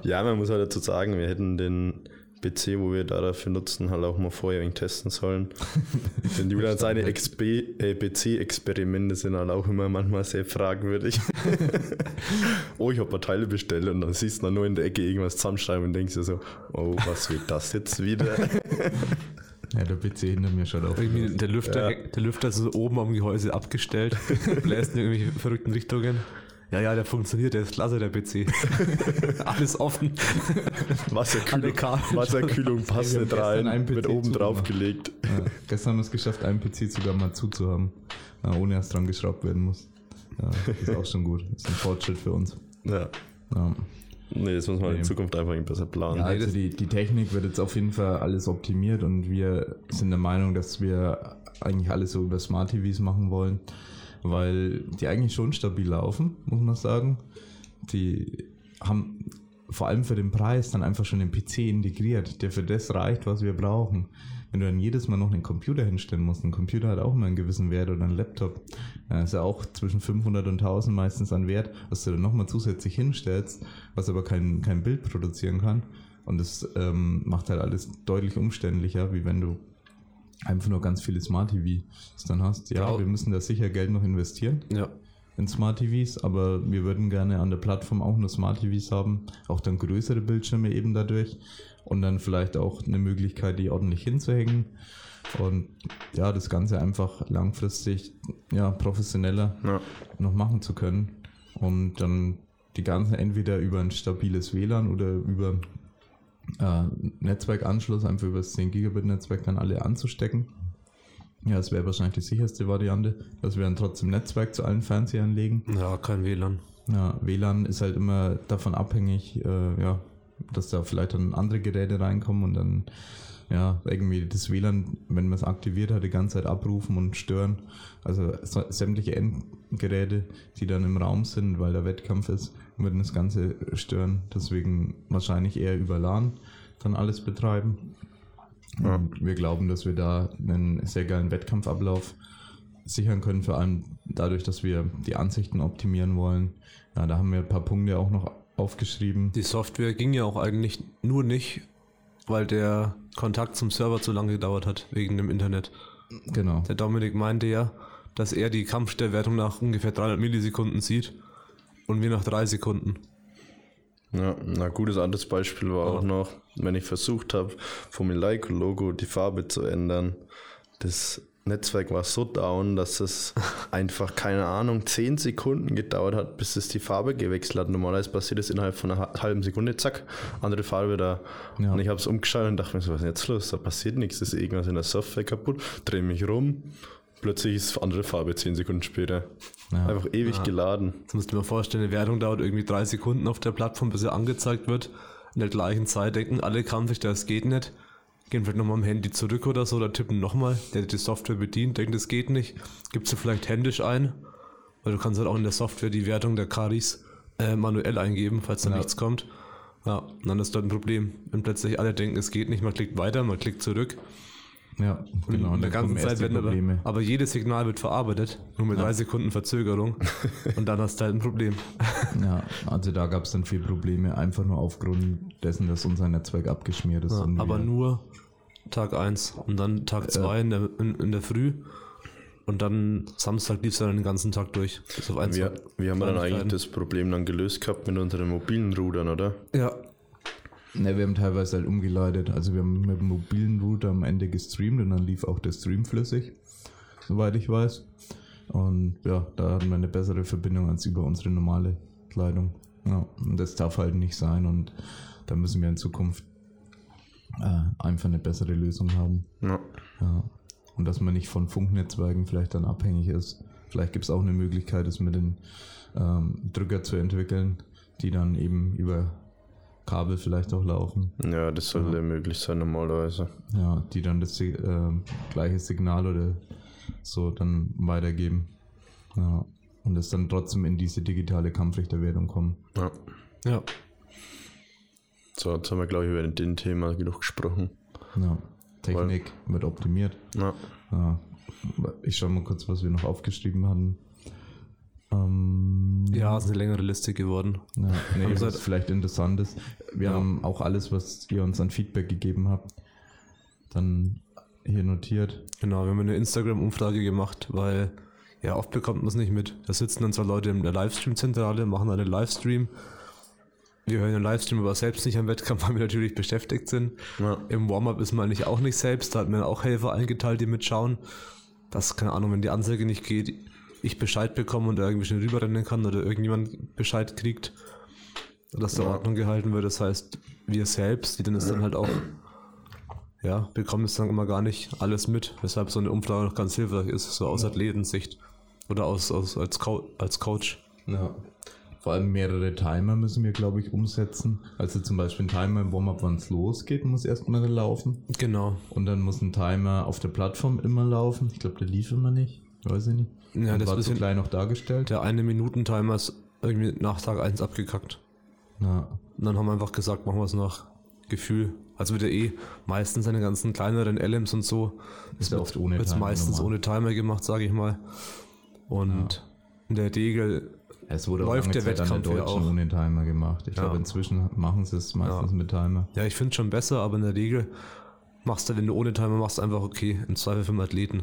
ja. ja, man muss halt dazu sagen, wir hätten den PC, wo wir da dafür nutzen, halt auch mal vorher testen sollen. [laughs] Denn Julian seine äh, PC-Experimente sind halt auch immer manchmal sehr fragwürdig. [laughs] oh, ich habe paar Teile bestellt und dann siehst du dann nur in der Ecke irgendwas zusammenschreiben und denkst dir so, oh, was wird das jetzt wieder? [laughs] Ja, der PC hinter mir schaut auch. Irgendwie der Lüfter, ja. der Lüfter ist so oben am Gehäuse abgestellt, bläst in irgendwelche verrückten Richtungen. Ja, ja, der funktioniert, der ist klasse, der PC. [laughs] [laughs] Alles offen. Wasserkühlung, Wasserkühlung [laughs] passt nicht rein, wird oben drauf gelegt. Ja, gestern haben wir es geschafft, einen PC sogar mal zuzuhaben, ohne dass dran geschraubt werden muss. Ja, das ist auch schon gut. Das ist ein Fortschritt für uns. Ja. ja. Nee, das muss man nee. in Zukunft einfach besser planen. Ja, also die, die Technik wird jetzt auf jeden Fall alles optimiert und wir sind der Meinung, dass wir eigentlich alles so über Smart TVs machen wollen weil die eigentlich schon stabil laufen, muss man sagen. Die haben vor allem für den Preis dann einfach schon den PC integriert, der für das reicht, was wir brauchen. Wenn du dann jedes Mal noch einen Computer hinstellen musst, ein Computer hat auch immer einen gewissen Wert oder ein Laptop, da ist ja auch zwischen 500 und 1000 meistens an Wert, was du dann nochmal zusätzlich hinstellst, was aber kein, kein Bild produzieren kann. Und das ähm, macht halt alles deutlich umständlicher, wie wenn du einfach nur ganz viele Smart TVs dann hast. Ja, Ja. wir müssen da sicher Geld noch investieren Ja. in Smart TVs, aber wir würden gerne an der Plattform auch nur Smart TVs haben, auch dann größere Bildschirme eben dadurch und dann vielleicht auch eine Möglichkeit, die ordentlich hinzuhängen und ja, das Ganze einfach langfristig ja, professioneller Ja. noch machen zu können und dann die ganzen entweder über ein stabiles WLAN oder über äh, Netzwerkanschluss, einfach über das 10 Gigabit Netzwerk dann alle anzustecken. Ja, das wäre wahrscheinlich die sicherste Variante, dass wir dann trotzdem Netzwerk zu allen Fernsehern legen. Ja, kein WLAN. Ja, WLAN ist halt immer davon abhängig, äh, ja, dass da vielleicht dann andere Geräte reinkommen und dann ja, irgendwie das WLAN, wenn man es aktiviert hat, die ganze Zeit abrufen und stören. Also so, sämtliche Endgeräte, die dann im Raum sind, weil der Wettkampf ist, würden das Ganze stören. Deswegen wahrscheinlich eher über LAN dann alles betreiben. Ja. Und wir glauben, dass wir da einen sehr geilen Wettkampfablauf sichern können, vor allem dadurch, dass wir die Ansichten optimieren wollen. Ja, da haben wir ein paar Punkte auch noch aufgeschrieben. Die Software ging ja auch eigentlich nur nicht, weil der Kontakt zum Server zu lange gedauert hat, wegen dem Internet. Genau. Der Dominik meinte ja, dass er die Kampfstellwertung nach ungefähr 300 Millisekunden sieht und wir nach drei Sekunden. Ja, ein gutes anderes Beispiel war auch noch, wenn ich versucht habe, vom Leico-Logo die Farbe zu ändern. Das Netzwerk war so down, dass es [laughs] einfach, keine Ahnung, 10 Sekunden gedauert hat, bis es die Farbe gewechselt hat. Normalerweise passiert es innerhalb von einer ha- halben Sekunde, zack, andere Farbe da. Ja. Und ich habe es umgeschaltet und dachte mir so, was ist jetzt los? Da passiert nichts, ist irgendwas in der Software kaputt. Drehe mich rum, plötzlich ist andere Farbe 10 Sekunden später. Ja. Einfach ewig geladen. Jetzt musst du mal vorstellen, eine Wertung dauert irgendwie drei Sekunden auf der Plattform, bis sie angezeigt wird. In der gleichen Zeit denken alle Kampfrichter, das geht nicht. Gehen vielleicht nochmal am Handy zurück oder so oder tippen nochmal. Der die Software bedient, denkt, das geht nicht. Gibst du vielleicht händisch ein. Weil du kannst halt auch in der Software die Wertung der Karis äh, manuell eingeben, falls da Ja. nichts kommt. Ja, dann ist dort ein Problem. Wenn plötzlich alle denken, es geht nicht, man klickt weiter, man klickt zurück. Ja, genau. in der ganzen Zeit werden aber, Probleme. aber jedes Signal wird verarbeitet, nur mit drei Sekunden Verzögerung. [laughs] und dann hast du halt ein Problem. Ja, also da gab es dann viel Probleme, einfach nur aufgrund dessen, dass unser Netzwerk abgeschmiert ist. Ja, und aber nur Tag 1 und dann Tag 2 in, der, in, in der Früh und dann Samstag lief es dann den ganzen Tag durch. Bis auf ein, Wir, zwei wir haben dann eigentlich das Problem dann gelöst gehabt mit unseren mobilen Rudern, oder? Ja, Ne, wir haben teilweise halt umgeleitet. Also wir haben mit dem mobilen Router am Ende gestreamt und dann lief auch der Stream flüssig, soweit ich weiß. Und ja, da hatten wir eine bessere Verbindung als über unsere normale Leitung. Ja, und das darf halt nicht sein und da müssen wir in Zukunft äh, einfach eine bessere Lösung haben. Ja. Ja. Und dass man nicht von Funknetzwerken vielleicht dann abhängig ist. Vielleicht gibt es auch eine Möglichkeit, es mit den ähm, Drücker zu entwickeln, die dann eben über Kabel vielleicht auch laufen. ja, das sollte möglich sein normalerweise. Ja, die dann das äh, gleiche Signal oder so dann weitergeben. Ja. Und es dann trotzdem in diese digitale Kampfrichterwertung kommen. Ja. ja. So, jetzt haben wir, glaube ich, über den Thema genug gesprochen. Ja. Technik wird optimiert. Ja. Ja. Ich schaue mal kurz, was wir noch aufgeschrieben hatten. Ähm, Ja, ist eine längere Liste geworden. Ja, nee, was Sie- vielleicht interessant ist. Wir Ja. haben auch alles, was ihr uns an Feedback gegeben habt, dann hier notiert. Genau, wir haben eine Instagram-Umfrage gemacht, weil ja oft bekommt man es nicht mit. Da sitzen dann zwar Leute in der Livestream-Zentrale, machen einen Livestream. Wir hören den Livestream aber selbst nicht am Wettkampf, [laughs] weil wir natürlich beschäftigt sind. Ja. Im Warm-up ist man eigentlich auch nicht selbst, da hat man auch Helfer eingeteilt, die mitschauen. Das, keine Ahnung, wenn die Anzeige nicht geht, ich Bescheid bekomme und da irgendwie schnell rüberrennen kann oder irgendjemand Bescheid kriegt, dass der Ja. Ordnung gehalten wird. Das heißt, wir selbst, die dann ist dann halt auch, ja, bekommen es dann immer gar nicht alles mit, weshalb so eine Umfrage noch ganz hilfreich ist, so aus Athletensicht oder aus, aus als, Co als Coach. Ja. Vor allem mehrere Timer müssen wir, glaube ich, umsetzen. Also zum Beispiel ein Timer im Warm-up, wann es losgeht, muss erstmal laufen. Genau. Und dann muss ein Timer auf der Plattform immer laufen. Ich glaube, der lief immer nicht. Weiß ich nicht. Ja, das war ist zu bisschen- klein noch dargestellt. Der eine Minuten-Timer ist irgendwie nach Tag 1 abgekackt. Ja. Und dann haben wir einfach gesagt, machen wir es nach Gefühl. Also wird ja eh meistens seine ganzen kleineren LMs und so. Ist ja oft ohne Timer meistens normal. ohne Timer gemacht, sage ich mal. Und in der Regel Es wurde läuft der Zeit an Wettkampf ja auch. ohne Timer gemacht. Ich Ja. glaube, inzwischen machen sie es meistens Ja. mit Timer. Ja, ich finde schon besser, aber in der Regel machst du, wenn du ohne Timer machst, einfach okay, im Zweifel für den Athleten.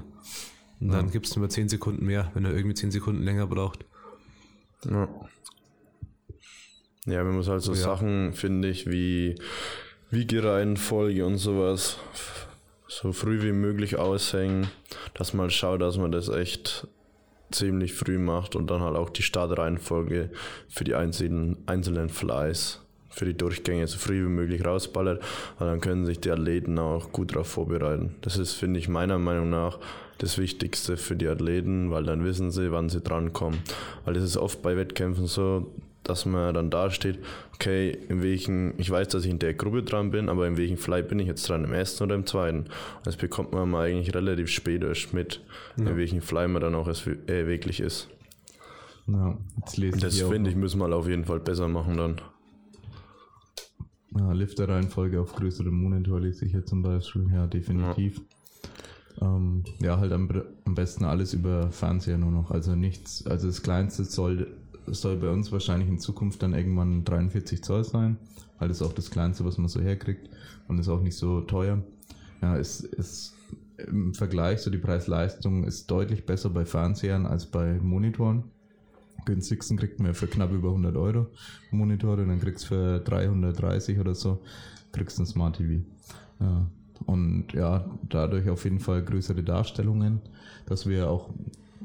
Und dann gibst du immer 10 Sekunden mehr, wenn er irgendwie 10 Sekunden länger braucht. Ja. Ja, man muss halt so Ja. Sachen, finde ich, wie Wiegereihenfolge und sowas so früh wie möglich aushängen, dass man schaut, dass man das echt ziemlich früh macht und dann halt auch die Startreihenfolge für die einzelnen, einzelnen Flies, für die Durchgänge so früh wie möglich rausballert, weil dann können sich die Athleten auch gut darauf vorbereiten. Das ist, finde ich, meiner Meinung nach das Wichtigste für die Athleten, weil dann wissen sie, wann sie drankommen. Weil es ist oft bei Wettkämpfen so, dass man dann da steht, okay, in welchen, ich weiß, dass ich in der Gruppe dran bin, aber in welchem Flight bin ich jetzt dran, im ersten oder im zweiten? Das bekommt man mal eigentlich relativ spät erst mit, in welchem Fly man dann auch erst äh, wirklich ist. Ja, Das finde ich, müssen wir auf jeden Fall besser machen dann. Ja, Lifter-Reihenfolge auf größerem Monitor lese ich hier zum Beispiel. Ja, definitiv. Ja, ähm, ja halt am, am besten alles über Fernseher nur noch. Also nichts, also das kleinste soll, soll bei uns wahrscheinlich in Zukunft dann irgendwann 43 Zoll sein. Weil das ist auch das kleinste, was man so herkriegt. Und ist auch nicht so teuer. Ja, es ist im Vergleich, so die Preis-Leistung ist deutlich besser bei Fernsehern als bei Monitoren günstigsten kriegt man ja für knapp über 100 Euro Monitore, dann kriegst du für 330 oder so, kriegst ein Smart TV. Ja. Und ja, dadurch auf jeden Fall größere Darstellungen, dass wir auch,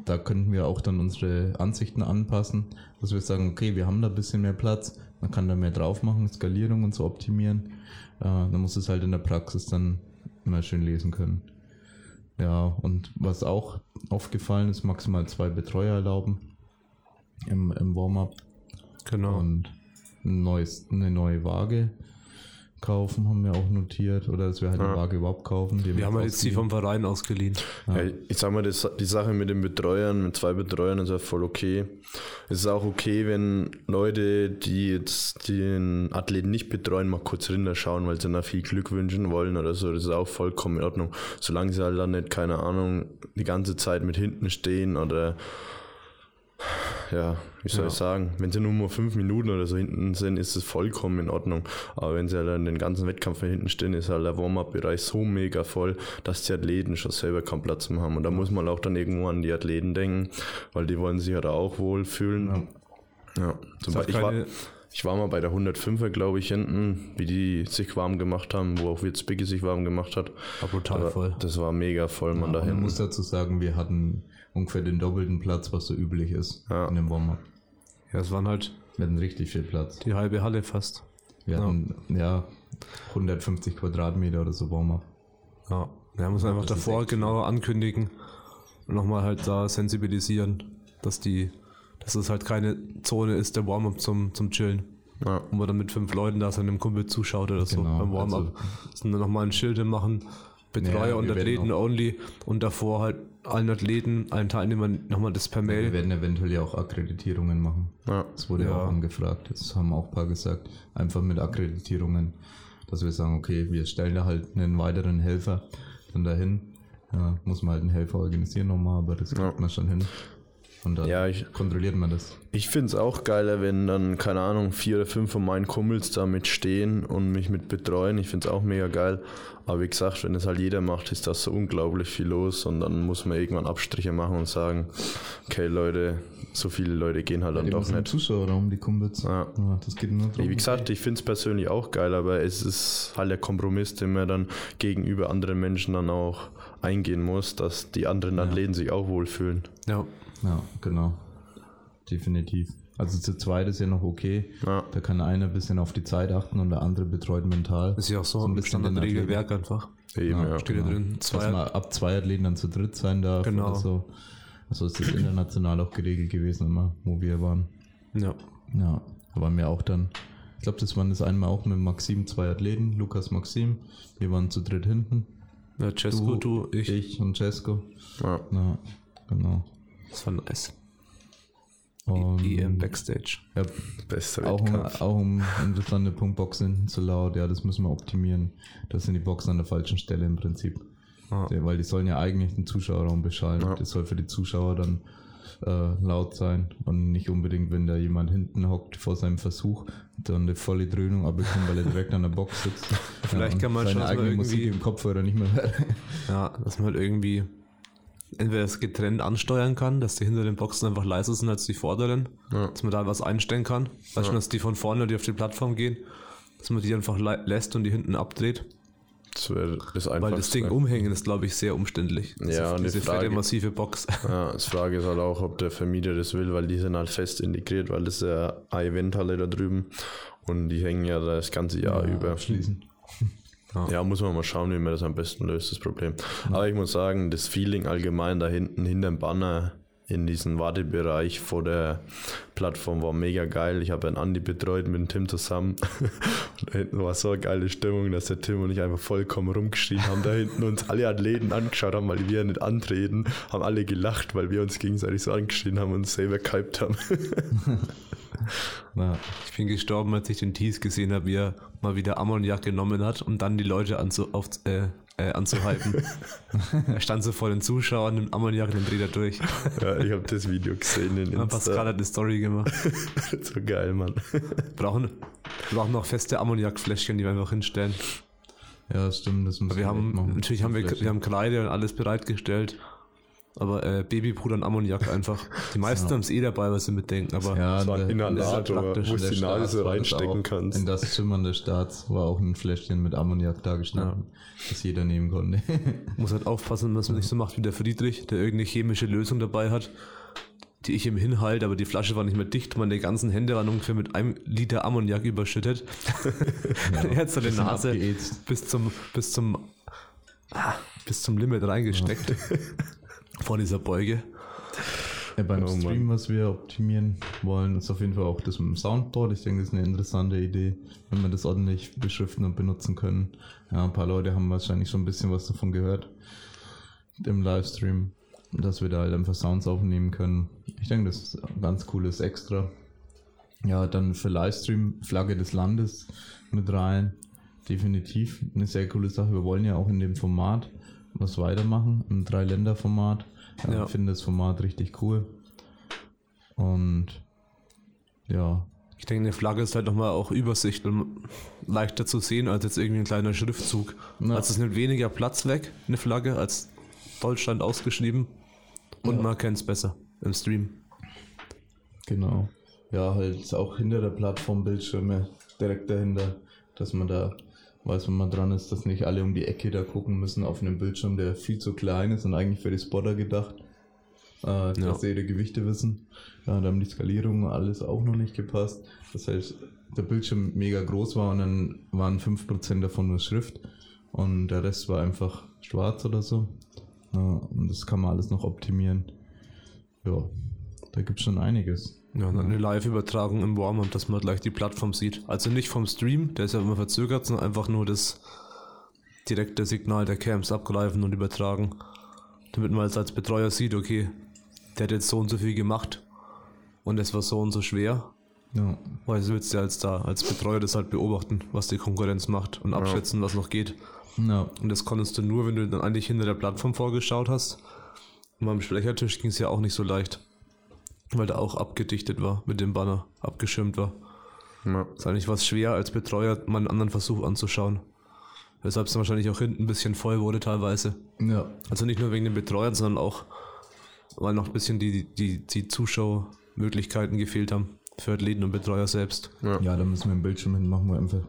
da könnten wir auch dann unsere Ansichten anpassen, dass wir sagen, okay, wir haben da ein bisschen mehr Platz, man kann da mehr drauf machen, Skalierung und so optimieren. Äh, dann muss es halt in der Praxis dann immer schön lesen können. Ja, und was auch aufgefallen ist, maximal zwei Betreuer erlauben im, im Warm-up Genau. und ein neues, eine neue Waage kaufen, haben wir auch notiert. Oder dass wir halt Ja. eine Waage überhaupt kaufen. Die wir haben halt jetzt die vom Verein ausgeliehen. Ja. ich sag mal, das, die Sache mit den Betreuern, mit zwei Betreuern ist ja voll okay. Es ist auch okay, wenn Leute, die jetzt den Athleten nicht betreuen, mal kurz schauen, weil sie nach viel Glück wünschen wollen oder so. Das ist auch vollkommen in Ordnung. Solange sie halt dann nicht, keine Ahnung, die ganze Zeit mit hinten stehen oder ja, wie soll Ja. ich sagen, wenn sie nur mal fünf Minuten oder so hinten sind, ist es vollkommen in Ordnung. Aber wenn sie halt dann den ganzen Wettkampf hinten stehen, ist halt der Warm-Up-Bereich so mega voll, dass die Athleten schon selber keinen Platz mehr haben. Und da muss man auch dann irgendwo an die Athleten denken, weil die wollen sich ja da auch wohlfühlen. Ja. Zum Es hat Beispiel, ich, war, ich war mal bei der 105er, glaube ich, hinten, wie die sich warm gemacht haben, wo auch jetzt Biggie sich warm gemacht hat. War brutal Aber voll. Das war mega voll, man, da Und man hinten. muss dazu sagen, wir hatten ungefähr den doppelten Platz, was so üblich ist Ja. in dem Warm-up. Ja, es waren halt Wir hatten richtig viel Platz. die halbe Halle fast. Wir Ja. hatten ja 150 Quadratmeter oder so Warm-up. Ja, wir müssen einfach davor genauer ankündigen und nochmal halt da sensibilisieren, dass die, dass es halt keine Zone ist, der Warm-up zum, zum Chillen. Ja. Wo man dann mit fünf Leuten da seinem Kumpel zuschaut oder so Genau, beim Warm-up. Sind dann nochmal ein Schild machen, Betreuer Ja, und Athleten only und davor halt allen Athleten, allen Teilnehmern nochmal das per Wir Mail. werden eventuell ja auch Akkreditierungen machen. Ja. Das wurde ja. Ja. auch angefragt. Das haben auch ein paar gesagt. Einfach mit Akkreditierungen, dass wir sagen, okay, wir stellen da halt einen weiteren Helfer dann dahin. Ja, muss man halt einen Helfer organisieren nochmal, aber das kriegt Ja. man schon hin. Und dann Ja, ich- kontrolliert man das. Ich finde es auch geiler, wenn dann, keine Ahnung, vier oder fünf von meinen Kumpels da mit stehen und mich mit betreuen. Ich finde es auch mega geil. Aber wie gesagt, wenn es halt jeder macht, ist das so unglaublich viel los und dann muss man irgendwann Abstriche machen und sagen, okay Leute, so viele Leute gehen halt dann Die doch nicht. Zuschauerraum, die Kumpels. Ja. das geht nur darum. Wie gesagt, ich finde es persönlich auch geil, aber es ist halt der Kompromiss, den man dann gegenüber anderen Menschen dann auch eingehen muss, dass die anderen Athleten sich auch wohlfühlen. Ja, Ja, genau. Definitiv. Also zu zweit ist ja noch okay. Ja. Da kann einer ein bisschen auf die Zeit achten und der andere betreut mental. ist ja auch so, So ein ein bisschen den Standardregelwerk einfach. Eben, Ja, ja. Steht ja drin. Dass Zwei, man ab zwei Athleten dann zu dritt sein darf Genau. oder so. Also ist das international auch geregelt gewesen immer, wo wir waren. ja. Ja, da waren wir auch dann, ich glaube, das waren das einmal auch mit Maxim, zwei Athleten, Lukas Maxim. Wir waren zu dritt hinten. ja, Cesco, du, ich. Ich und Cesco. Ja. Ja, genau. Das war nice. Und EM Backstage. ja, Bester auch, um, auch um interessante Punktboxen hinten zu laut, ja, das müssen wir optimieren. Das sind die Boxen an der falschen Stelle im Prinzip. Der- Weil die sollen ja eigentlich den Zuschauerraum beschallen. Ja. Das soll für die Zuschauer dann äh, laut sein und nicht unbedingt, wenn da jemand hinten hockt vor seinem Versuch, dann eine volle Dröhnung abbekommt, weil er direkt an der Box sitzt. [laughs] Vielleicht ja, kann man seine schon so eigene irgendwie- Musik im Kopfhörer nicht mehr hören. Ja, dass man halt irgendwie entweder das getrennt ansteuern kann, dass die hinter den Boxen einfach leiser sind als die vorderen, Ja. dass man da was einstellen kann. Weißt schon, dass die von vorne, die auf die Plattform gehen, dass man die einfach lässt und die hinten abdreht. Das wäre das einfachste. Weil das Ding umhängen ist, glaube ich, sehr umständlich. Das Ja, ist und die diese fette, Frage- massive Box. [laughs] Ja, das Frage ist halt auch, ob der Vermieter das will, weil die sind halt fest integriert, weil das ist ja eine Eventhalle da drüben und die hängen ja das ganze Jahr über. Schließen. Ja, muss man mal schauen, wie man das am besten löst, das Problem. Aber ich muss sagen, das Feeling allgemein da hinten, hinterm Banner in diesem Wartebereich vor der Plattform war mega geil. Ich habe einen Andi betreut mit dem Tim zusammen. Und [laughs] da hinten war so eine geile Stimmung, dass der Tim und ich einfach vollkommen rumgeschrien haben. Da hinten uns alle Athleten angeschaut haben, weil wir nicht antreten, haben alle gelacht, weil wir uns gegenseitig so angeschrien haben und uns selber gehypt haben. [laughs] [laughs] Ja, Ich bin gestorben, als ich den Tease gesehen habe, wie er mal wieder Ammoniak genommen hat, um dann die Leute anzu, auf, äh, äh, anzuhypen. [laughs] er stand so vor den Zuschauern, nimmt Ammoniak und dreht er durch. ja, ich habe das Video gesehen in Und Pascal Insta. hat eine Story gemacht. [laughs] so geil, Mann. Wir brauchen, wir brauchen noch feste Ammoniakfläschchen, die wir einfach hinstellen. ja, das stimmt. Das müssen Wir echt haben, natürlich haben wir, wir haben Kreide und alles bereitgestellt. Aber äh, Babypuder und Ammoniak einfach. Die meisten haben es eh dabei, was sie mitdenken. Aber Ja, So ein der- Inhalator, praktisch. wo du der die Nase so reinstecken kannst. In das Zimmern des Staats war auch ein Fläschchen mit Ammoniak da gestanden, das jeder nehmen konnte. [laughs] muss halt aufpassen, dass man nicht so macht wie der Friedrich, der irgendeine chemische Lösung dabei hat, die ich ihm hinhalte, aber die Flasche war nicht mehr dicht. Meine ganzen Hände waren ungefähr mit einem Liter Ammoniak überschüttet. [laughs] er hat seine Bisschen Nase abgeätzt. bis zum, bis zum, ah, bis zum Limit reingesteckt. Vor dieser Beuge. Ja, beim Oh Mann. Stream, was wir optimieren wollen, ist auf jeden Fall auch das mit dem Soundboard. Ich denke, das ist eine interessante Idee, wenn wir das ordentlich beschriften und benutzen können. Ja, ein paar Leute haben wahrscheinlich schon ein bisschen was davon gehört im Livestream, dass wir da halt einfach Sounds aufnehmen können. Ich denke, das ist ein ganz cooles Extra. Ja, dann für Livestream Flagge des Landes mit rein. Definitiv eine sehr coole Sache. Wir wollen ja auch in dem Format was weitermachen, im Drei-Länder-Format. Ja, Ja. Ich finde das Format richtig cool. Und ja, Ich denke, eine Flagge ist halt nochmal auch Übersicht und leichter zu sehen als jetzt irgendwie ein kleiner Schriftzug. Ja. Also es nimmt weniger Platz weg, eine Flagge, als Deutschland ausgeschrieben. Und Ja. man kennt es besser im Stream. genau. Ja, halt auch hinter der Plattform Bildschirme direkt dahinter, dass man da weiß, wenn man dran ist, dass nicht alle um die Ecke da gucken müssen auf einem Bildschirm, der viel zu klein ist und eigentlich für die Spotter gedacht. Äh, dass sie ihre Gewichte wissen. Ja, da haben die Skalierungen alles auch noch nicht gepasst. Das heißt, der Bildschirm mega groß war und dann waren 5% davon nur Schrift und der Rest war einfach schwarz oder so. Ja, und das kann man alles noch optimieren. Ja, da gibt es schon einiges. Ja, und dann eine Live-Übertragung im Warm-Up, dass man gleich die Plattform sieht. Also nicht vom Stream, der ist ja immer verzögert, sondern einfach nur das direkte Signal der Camps abgreifen und übertragen. Damit man als, als Betreuer sieht, okay, der hat jetzt so und so viel gemacht und es war so und so schwer. Ja, Weil du willst ja als da, als Betreuer das halt beobachten, was die Konkurrenz macht und abschätzen, was noch geht. ja, Und das konntest du nur, wenn du dann eigentlich hinter der Plattform vorgeschaut hast. Und beim Sprechertisch ging es ja auch nicht so leicht. Weil da auch abgedichtet war mit dem Banner, abgeschirmt war. Ja. Ist eigentlich was schwer, als Betreuer mal einen anderen Versuch anzuschauen. Weshalb es dann wahrscheinlich auch hinten ein bisschen voll wurde teilweise. ja, Also nicht nur wegen den Betreuern, sondern auch, weil noch ein bisschen die, die, die Zuschauermöglichkeiten gefehlt haben. Für Athleten und Betreuer selbst. Ja. ja, da müssen wir einen Bildschirm hin machen, wo einfach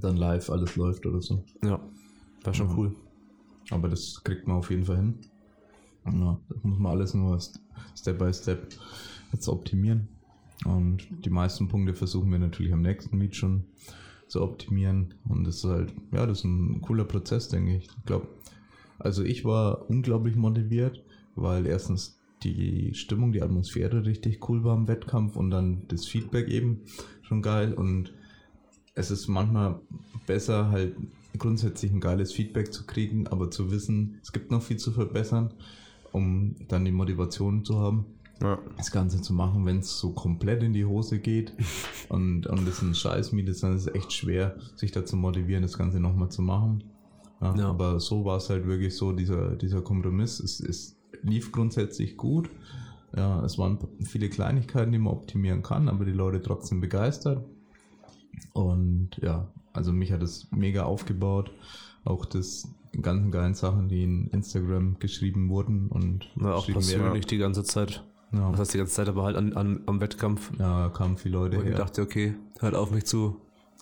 dann live alles läuft oder so. Ja, war schon Mhm. cool. Aber das kriegt man auf jeden Fall hin. Ja, das muss man alles nur st- Step by Step jetzt optimieren. Und die meisten Punkte versuchen wir natürlich am nächsten Meet schon zu optimieren. Und das ist halt, ja, das ist ein cooler Prozess, denke ich. Ich glaube, also ich war unglaublich motiviert, weil erstens die Stimmung, die Atmosphäre richtig cool war im Wettkampf und dann das Feedback eben schon geil. Und es ist manchmal besser, halt grundsätzlich ein geiles Feedback zu kriegen, aber zu wissen, es gibt noch viel zu verbessern, um dann die Motivation zu haben, Ja. das Ganze zu machen, wenn es so komplett in die Hose geht [laughs] und, und es ein Scheißmiet ist, dann ist es echt schwer, sich dazu motivieren, das Ganze nochmal zu machen. Ja, Ja. Aber so war es halt wirklich so, dieser, dieser Kompromiss. Es, es lief grundsätzlich gut, ja, es waren viele Kleinigkeiten, die man optimieren kann, aber die Leute trotzdem begeistert. Und ja, also mich hat es mega aufgebaut. Auch das ganzen geilen Sachen, die in Instagram geschrieben wurden und Na, auch geschrieben persönlich die ganze Zeit. Ja, Das heißt die ganze Zeit aber halt an, an, am Wettkampf. ja, kamen viele Leute Und ich her. dachte, okay, hört auf mich zu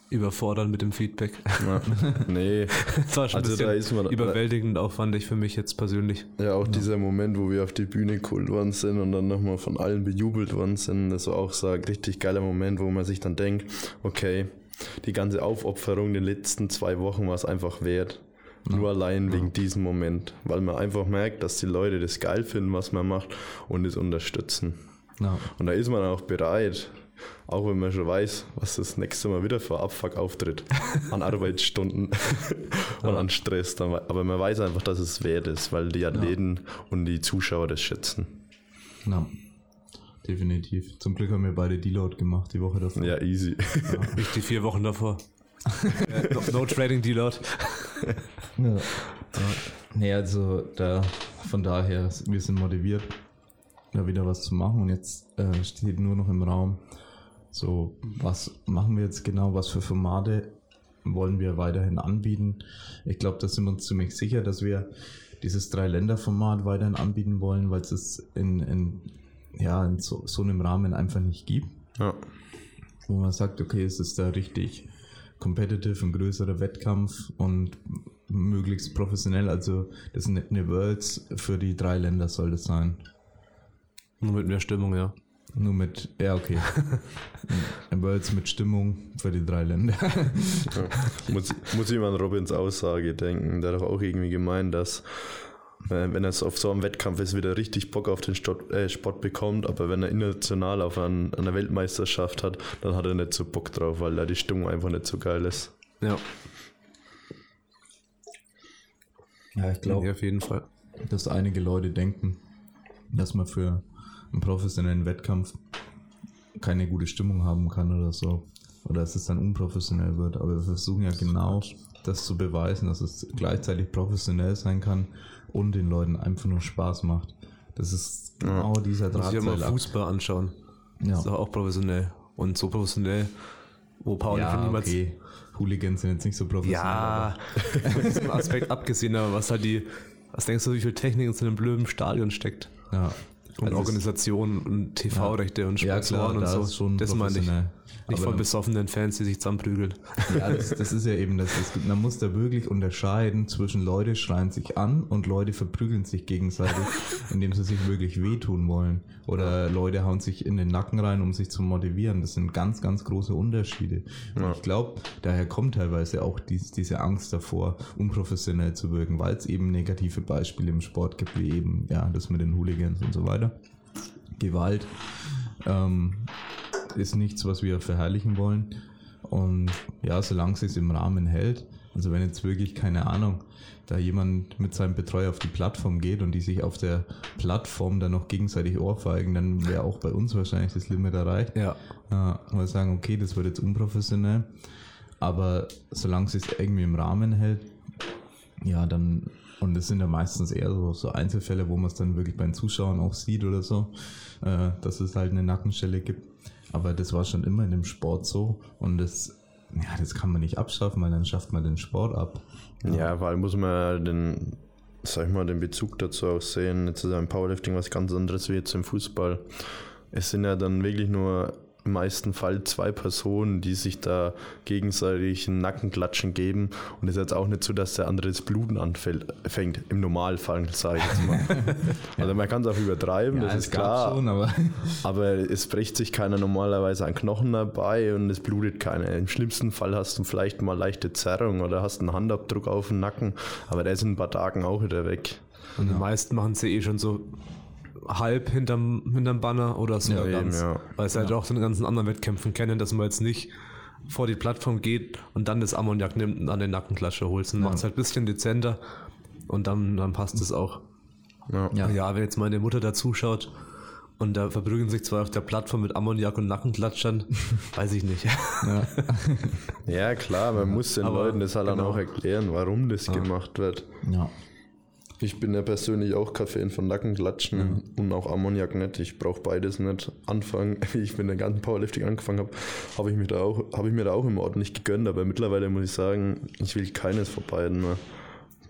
überfordern mit dem Feedback. Ja. [laughs] nee, Das war schon Also ein da ist man- überwältigend auch, fand ich für mich jetzt persönlich. ja, auch dieser Moment, wo wir auf die Bühne geholt worden sind und dann nochmal von allen bejubelt worden sind, das war auch so ein richtig geiler Moment, wo man sich dann denkt, okay, die ganze Aufopferung in den letzten zwei Wochen war es einfach wert. Nur allein wegen diesem Moment, weil man einfach merkt, dass die Leute das geil finden, was man macht und es unterstützen. Ja, Und da ist man auch bereit, auch wenn man schon weiß, was das nächste Mal wieder für Abfuck auftritt. [laughs] An Arbeitsstunden [laughs] und an Stress. Aber man weiß einfach, dass es wert ist, weil die Athleten und die Zuschauer das schätzen. ja, definitiv. Zum Glück haben wir beide Deload gemacht die Woche davor. Ja, easy. [laughs] Nicht die vier Wochen davor. [laughs] No, no Trading Deload. [laughs] Ja. Nee, also da, von daher, wir sind motiviert, da wieder was zu machen. Und jetzt äh, steht nur noch im Raum, so, was machen wir jetzt genau, was für Formate wollen wir weiterhin anbieten. Ich glaube, da sind wir uns ziemlich sicher, dass wir dieses Drei-Länder-Format weiterhin anbieten wollen, weil es es in, in, ja, in so, so einem Rahmen einfach nicht gibt Ja. wo man sagt, okay, es ist da richtig competitive, ein größerer Wettkampf und möglichst professionell. Also das sind eine Worlds für die drei Länder soll das sein. Nur mit mehr Stimmung, ja. Nur mit, ja okay, [laughs] ein Worlds mit Stimmung für die drei Länder. Ja. Muss, muss ich mal an Robins Aussage denken. Der hat doch auch irgendwie gemeint, dass wenn er es auf so einem Wettkampf ist, wieder richtig Bock auf den Sport, äh, Sport bekommt, aber wenn er international auf ein, einer Weltmeisterschaft hat, dann hat er nicht so Bock drauf, weil da die Stimmung einfach nicht so geil ist. Ja, Ja, ich nee, auf jeden Fall. dass einige Leute denken, dass man für einen professionellen Wettkampf keine gute Stimmung haben kann oder so. Oder dass es dann unprofessionell wird. Aber wir versuchen ja genau das zu beweisen, dass es gleichzeitig professionell sein kann und den Leuten einfach nur Spaß macht. Das ist genau dieser Muss ich ja mal Drahtseilakt. Fußball anschauen. Ja. Das ist doch auch professionell. Und so professionell, wo Paul von Ja, niemals. okay. Hooligans sind jetzt nicht so professionell. Ja, von [laughs] diesem Aspekt abgesehen, aber was halt die, was denkst du, wie viel Technik in so einem blöden Stadion steckt? ja. Und Also Organisation und TV-Rechte und Ja, klar, Sponsoren und da so. ist schon das meine ich. Nicht Aber- von besoffenen Fans, die sich zusammenprügeln. Ja, das, das ist ja eben das. Gibt, man muss da wirklich unterscheiden zwischen Leute schreien sich an und Leute verprügeln sich gegenseitig, [laughs] indem sie sich wirklich wehtun wollen. Oder Leute hauen sich in den Nacken rein, um sich zu motivieren. Das sind ganz, ganz große Unterschiede. Und ich glaube, daher kommt teilweise auch dies, diese Angst davor, unprofessionell zu wirken, weil es eben negative Beispiele im Sport gibt, wie eben ja das mit den Hooligans und so weiter. Gewalt. Ähm, ist nichts, was wir verherrlichen wollen. Und ja, solange es sich im Rahmen hält, also wenn jetzt wirklich, keine Ahnung, da jemand mit seinem Betreuer auf die Plattform geht und die sich auf der Plattform dann noch gegenseitig ohrfeigen, dann wäre auch bei uns wahrscheinlich das Limit erreicht. Ja. Ja, wir sagen, okay, das wird jetzt unprofessionell, aber solange es sich irgendwie im Rahmen hält, ja, dann, und es sind ja meistens eher so, so Einzelfälle, wo man es dann wirklich bei den Zuschauern auch sieht oder so, äh, dass es halt eine Nackenstelle gibt. Aber das war schon immer in dem Sport so und das, ja, das kann man nicht abschaffen, weil dann schafft man den Sport ab. Ja, weil muss man den, sag ich mal, den Bezug dazu auch sehen. Jetzt ist ja im Powerlifting was ganz anderes wie jetzt im Fußball. Es sind ja dann wirklich nur im meisten Fall zwei Personen, die sich da gegenseitig einen Nackenklatschen geben. Und es ist jetzt auch nicht so, dass der andere das Bluten anfängt. Im Normalfall, sage ich jetzt mal. [laughs] Also man kann es auch übertreiben, das ist klar. schon, aber [laughs] Aber es bricht sich keiner normalerweise ein Knochen dabei und es blutet keiner. Im schlimmsten Fall hast du vielleicht mal leichte Zerrung oder hast einen Handabdruck auf dem Nacken, aber der ist in ein paar Tagen auch wieder weg. Und die meisten machen sie eh schon so halb hinterm, hinterm Banner oder so Ja, eben, ganz. ja. Weil sie halt auch den ganzen anderen Wettkämpfen kennen, dass man jetzt nicht vor die Plattform geht und dann das Ammoniak nimmt und an den Nackenklatsche holt. Dann macht es halt ein bisschen dezenter und dann, dann passt es auch. Ja. Ja. Ja. wenn jetzt meine Mutter da zuschaut und da verprügeln sich zwei auf der Plattform mit Ammoniak und Nackenklatschern, [laughs] weiß ich nicht. ja, Ja, klar, man muss den Aber Leuten das halt dann genau. auch erklären, warum das gemacht wird. ja. Ich bin ja persönlich auch kein Fan von Nackenklatschen Mhm. und auch Ammoniak nicht. Ich brauche beides nicht. Anfangen, [laughs] wie ich mit dem ganzen Powerlifting angefangen habe, habe ich, mir da auch- habe ich mir da auch immer ordentlich gegönnt. Aber mittlerweile muss ich sagen, ich will keines von beiden mehr.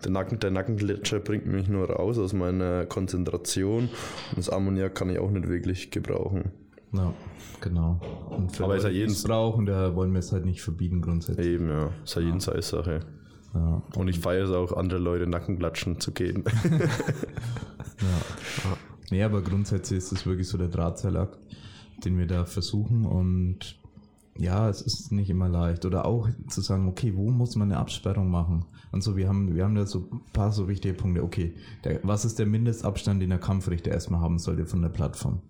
Der, Nacken, der Nackengletscher bringt mich nur raus aus meiner Konzentration und das Ammoniak kann ich auch nicht wirklich gebrauchen. Ja, genau. Und für Aber ist ja jeden- es brauchen, da wollen wir es halt nicht verbieten grundsätzlich. Eben, ja. Ist ja jeden Sache. Ja. Und ich feiere es auch, andere Leute Nackenklatschen zu gehen. [laughs] Ja. Nee, aber grundsätzlich ist es wirklich so der Drahtseilakt, den wir da versuchen und ja, es ist nicht immer leicht. Oder auch zu sagen, okay, wo muss man eine Absperrung machen? Und so, wir haben, wir haben da so ein paar so wichtige Punkte. Okay, der, was ist der Mindestabstand, den der Kampfrichter erstmal haben sollte von der Plattform?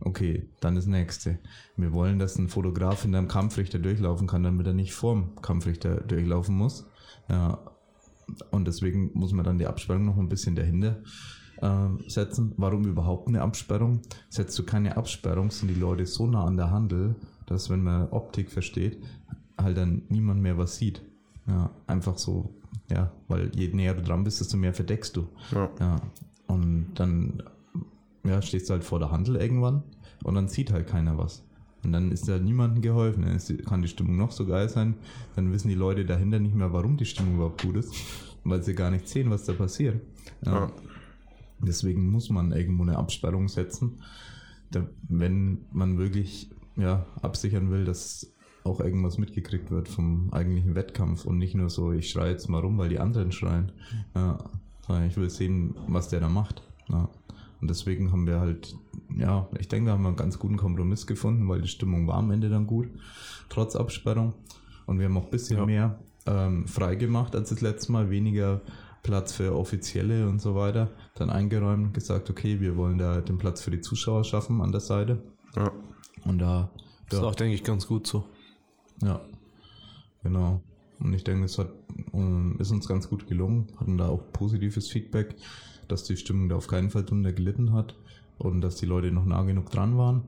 Okay, dann das nächste. Wir wollen, dass ein Fotograf hinter einem Kampfrichter durchlaufen kann, damit er nicht vorm Kampfrichter durchlaufen muss. Ja, und deswegen muss man dann die Absperrung noch ein bisschen dahinter äh, setzen. Warum überhaupt eine Absperrung? Setzt du keine Absperrung, sind die Leute so nah an der Handel, dass wenn man Optik versteht, halt dann niemand mehr was sieht. Ja, einfach so, ja, weil je näher du dran bist, desto mehr verdeckst du. Ja. Ja, und dann ja, stehst du halt vor der Handel irgendwann und dann sieht halt keiner was. Und dann ist da niemandem geholfen. Dann kann die Stimmung noch so geil sein, dann wissen die Leute dahinter nicht mehr, warum die Stimmung überhaupt gut ist, weil sie gar nicht sehen, was da passiert. Ja. Deswegen muss man irgendwo eine Absperrung setzen, wenn man wirklich ja, absichern will, dass auch irgendwas mitgekriegt wird vom eigentlichen Wettkampf und nicht nur so, ich schreie jetzt mal rum, weil die anderen schreien. Ja, ich will sehen, was der da macht. Ja. Und deswegen haben wir halt, ja, ich denke, da haben wir einen ganz guten Kompromiss gefunden, weil die Stimmung war am Ende dann gut, trotz Absperrung. Und wir haben auch ein bisschen Ja. mehr ähm, frei gemacht als das letzte Mal, weniger Platz für Offizielle und so weiter. Dann eingeräumt, gesagt, okay, wir wollen da den Platz für die Zuschauer schaffen an der Seite. Ja. Und da, Das ist auch, denke ich, ganz gut so. ja, genau. Und ich denke, es hat, ähm, ist uns ganz gut gelungen, hatten da auch positives Feedback, dass die Stimmung da auf keinen Fall drunter gelitten hat und dass die Leute noch nah genug dran waren,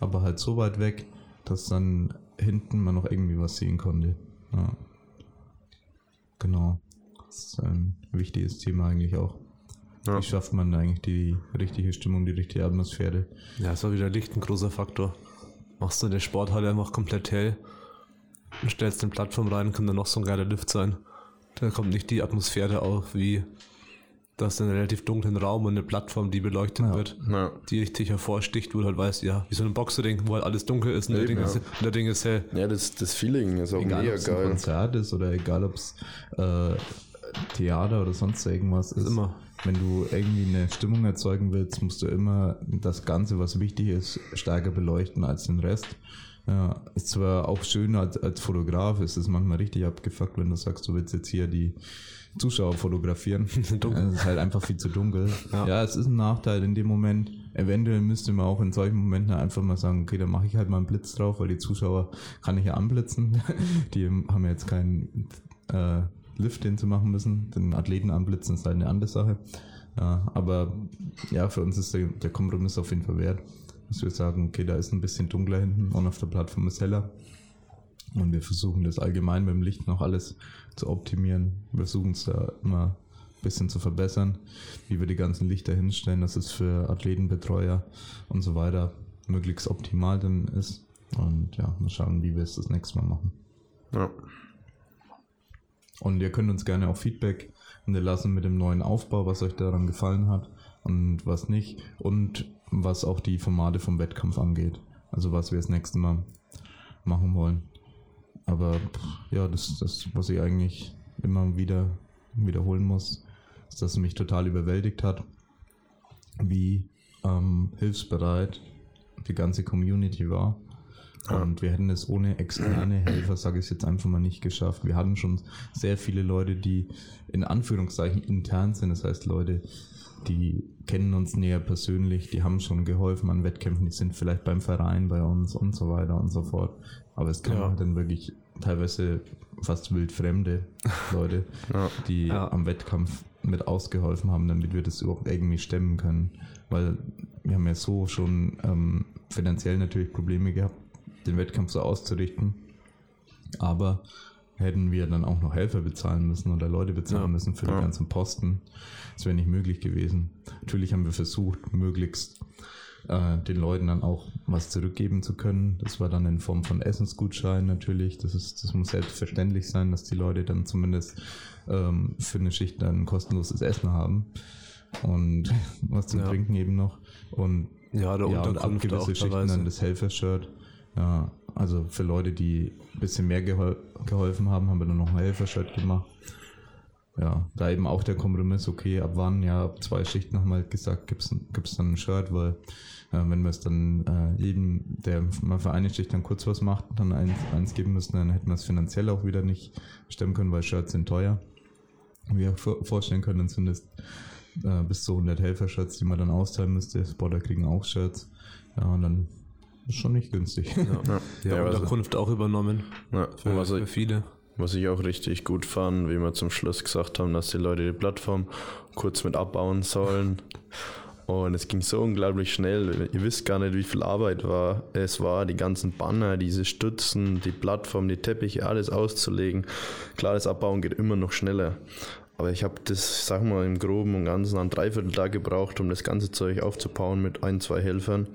aber halt so weit weg, dass dann hinten man noch irgendwie was sehen konnte. Ja. Genau. Das ist ein wichtiges Thema eigentlich auch. Ja. Wie schafft man eigentlich die richtige Stimmung, die richtige Atmosphäre? Ja, es war wieder Licht ein großer Faktor. Machst du in der Sporthalle einfach komplett hell und stellst den Plattform rein, kann dann noch so ein geiler Lift sein. Da kommt nicht die Atmosphäre auf, wie das in einem relativ dunklen Raum und eine Plattform, die beleuchtet Ja. wird, Ja. die richtig hervorsticht, wo du halt weißt, ja, wie so ein Boxering, wo halt alles dunkel ist und der Eben, Ding, ist, ja. und der Ding ist hell. Ja, das, das Feeling ist auch Egal, ob mega es ein geil. Konzert ist oder egal, ob es äh, Theater oder sonst irgendwas ist. immer. Wenn du irgendwie eine Stimmung erzeugen willst, musst du immer das Ganze, was wichtig ist, stärker beleuchten als den Rest. Ja, ist zwar auch schön als, als Fotograf, ist es manchmal richtig abgefuckt, wenn du sagst, du willst jetzt hier die Zuschauer fotografieren. [laughs] Dunkel. Es ist halt einfach viel zu dunkel. Ja. Ja. es ist ein Nachteil in dem Moment. Eventuell müsste man auch in solchen Momenten einfach mal sagen, okay, dann mache ich halt mal einen Blitz drauf, weil die Zuschauer kann ich ja anblitzen. [laughs] Die haben ja jetzt keinen äh, Lift, den sie machen müssen. Den Athleten anblitzen ist halt eine andere Sache. Ja, aber ja, für uns ist der, der Kompromiss auf jeden Fall wert. Dass wir sagen, okay, da ist ein bisschen dunkler hinten und auf der Plattform ist heller. Und wir versuchen das allgemein mit dem Licht noch alles zu optimieren. Wir versuchen es da immer ein bisschen zu verbessern, wie wir die ganzen Lichter hinstellen, dass es für Athletenbetreuer und so weiter möglichst optimal dann ist. Und ja, mal schauen, wie wir es das nächste Mal machen. Ja. Und ihr könnt uns gerne auch Feedback hinterlassen mit dem neuen Aufbau, was euch daran gefallen hat und was nicht. Und was auch die Formate vom Wettkampf angeht. Also was wir das nächste Mal machen wollen. Aber ja, das, das, was ich eigentlich immer wieder wiederholen muss, ist, dass es mich total überwältigt hat, wie ähm, hilfsbereit die ganze Community war. Und wir hätten es ohne externe Helfer, sage ich es jetzt einfach mal, nicht geschafft. Wir hatten schon sehr viele Leute, die in Anführungszeichen intern sind. Das heißt, Leute, die kennen uns näher persönlich, die haben schon geholfen an Wettkämpfen, die sind vielleicht beim Verein bei uns und so weiter und so fort. Aber es kamen Ja. dann wirklich teilweise fast wildfremde [laughs] Leute, Ja. die Ja. am Wettkampf mit ausgeholfen haben, damit wir das überhaupt irgendwie stemmen können. Weil wir haben ja so schon ähm, finanziell natürlich Probleme gehabt, den Wettkampf so auszurichten. Aber hätten wir dann auch noch Helfer bezahlen müssen oder Leute bezahlen Ja. müssen für die Ja. ganzen Posten. Das wäre nicht möglich gewesen. Natürlich haben wir versucht, möglichst äh, den Leuten dann auch was zurückgeben zu können. Das war dann in Form von Essensgutscheinen natürlich. Das ist, das muss selbstverständlich sein, dass die Leute dann zumindest ähm, für eine Schicht dann kostenloses Essen haben und was zum Ja. Trinken eben noch. Und Ja, der ja, und ab gewisse Schichten dann das Helfershirt. Ja, also für Leute, die ein bisschen mehr gehol geholfen haben, haben wir dann noch ein Helfershirt gemacht. Ja, da eben auch der Kompromiss, okay, ab wann, ja, ab zwei Schichten wir halt gesagt, gibt's gibt's dann ein Shirt, weil äh, wenn wir es dann äh, jedem, der mal für eine Schicht dann kurz was macht, dann eins, eins geben müssen, dann hätten wir es finanziell auch wieder nicht stemmen können, weil Shirts sind teuer. Wie vor vorstellen können, dann sind es äh, bis zu 100 Helfer-Shirts, die man dann austeilen müsste. Spotter kriegen auch Shirts. Ja, und dann ist schon nicht günstig. Ja. Ja, Ja, ja, also, Unterkunft auch übernommen. ja, Für, was, für ich, viele. was ich auch richtig gut fand, wie wir zum Schluss gesagt haben, dass die Leute die Plattform kurz mit abbauen sollen. [laughs] Und es ging so unglaublich schnell. Ihr wisst gar nicht, wie viel Arbeit war. Es war, die ganzen Banner, diese Stützen, die Plattform, die Teppiche, alles auszulegen. Klar, das Abbauen geht immer noch schneller. Aber ich habe das, sag mal, im Groben und Ganzen einen Dreivierteltag gebraucht, um das ganze Zeug aufzubauen mit ein, zwei Helfern.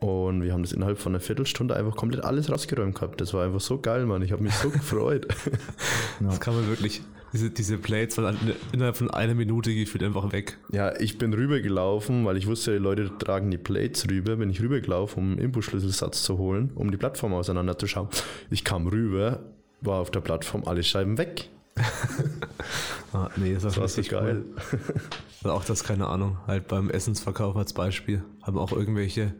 Und wir haben das innerhalb von einer Viertelstunde einfach komplett alles rausgeräumt gehabt. Das war einfach so geil, Mann. Ich habe mich so gefreut. [laughs] Das kann man wirklich, diese, diese Plates waren innerhalb von einer Minute gefühlt einfach weg. Ja, ich bin rübergelaufen, weil ich wusste, die Leute tragen die Plates rüber. Bin ich rübergelaufen, um einen Input-Schlüsselsatz zu holen, um die Plattform auseinanderzuschauen. Ich kam rüber, war auf der Plattform alle Scheiben weg. [laughs] Ah, nee, das, Das war so richtig geil. Cool. [laughs] Also auch das, keine Ahnung, halt beim Essensverkauf als Beispiel, haben auch irgendwelche,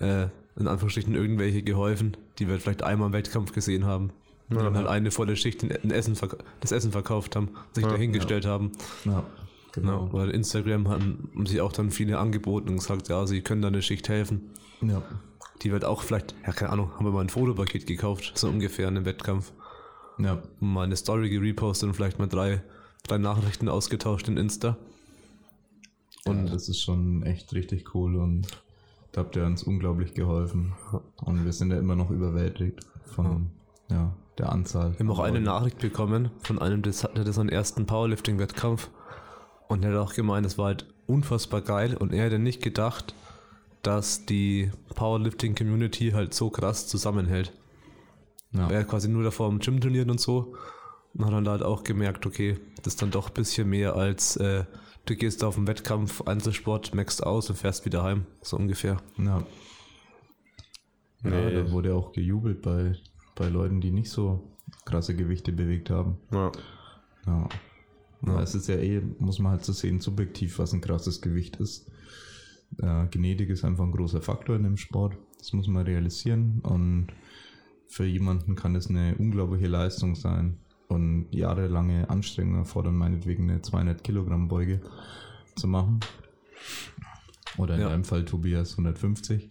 äh, in Anführungsstrichen irgendwelche geholfen, die wir vielleicht einmal im Wettkampf gesehen haben. Die Ja. dann halt eine volle Schicht ein Essen das Essen verkauft haben, sich Ja, dahingestellt haben. Ja, Genau. Oder Instagram haben, sich auch dann viele angeboten und gesagt, ja, sie können da eine Schicht helfen. Ja. Die wird auch vielleicht, ja, keine Ahnung, haben wir mal ein Fotopaket gekauft, so ungefähr in einem Wettkampf. Ja. Und mal eine Story gerepostet und vielleicht mal drei, drei Nachrichten ausgetauscht in Insta. Und das ist schon echt richtig cool und da habt ihr uns unglaublich geholfen. Und wir sind ja immer noch überwältigt von ja, der Anzahl. Wir haben auch eine Nachricht bekommen von einem, der hatte seinen ersten Powerlifting-Wettkampf. Und er hat auch gemeint, es war halt unfassbar geil. Und er hätte nicht gedacht, dass die Powerlifting-Community halt so krass zusammenhält. Ja. Er hat quasi nur davor im Gym trainiert und so. Und hat dann halt auch gemerkt, okay, das ist dann doch ein bisschen mehr als äh, du gehst auf einen Wettkampf, Einzelsport, maxst aus und fährst wieder heim. So ungefähr. Ja. Ja, Nee. da wurde auch gejubelt bei, bei Leuten, die nicht so krasse Gewichte bewegt haben. Ja. Ja. ja. Es ist ja eh, muss man halt so sehen, subjektiv, was ein krasses Gewicht ist. Äh, Genetik ist einfach ein großer Faktor in dem Sport. Das muss man realisieren. Und für jemanden kann es eine unglaubliche Leistung sein. Und jahrelange Anstrengungen erfordern, meinetwegen eine 200 Kilogramm Beuge zu machen. Oder in Ja. deinem Fall Tobias 150.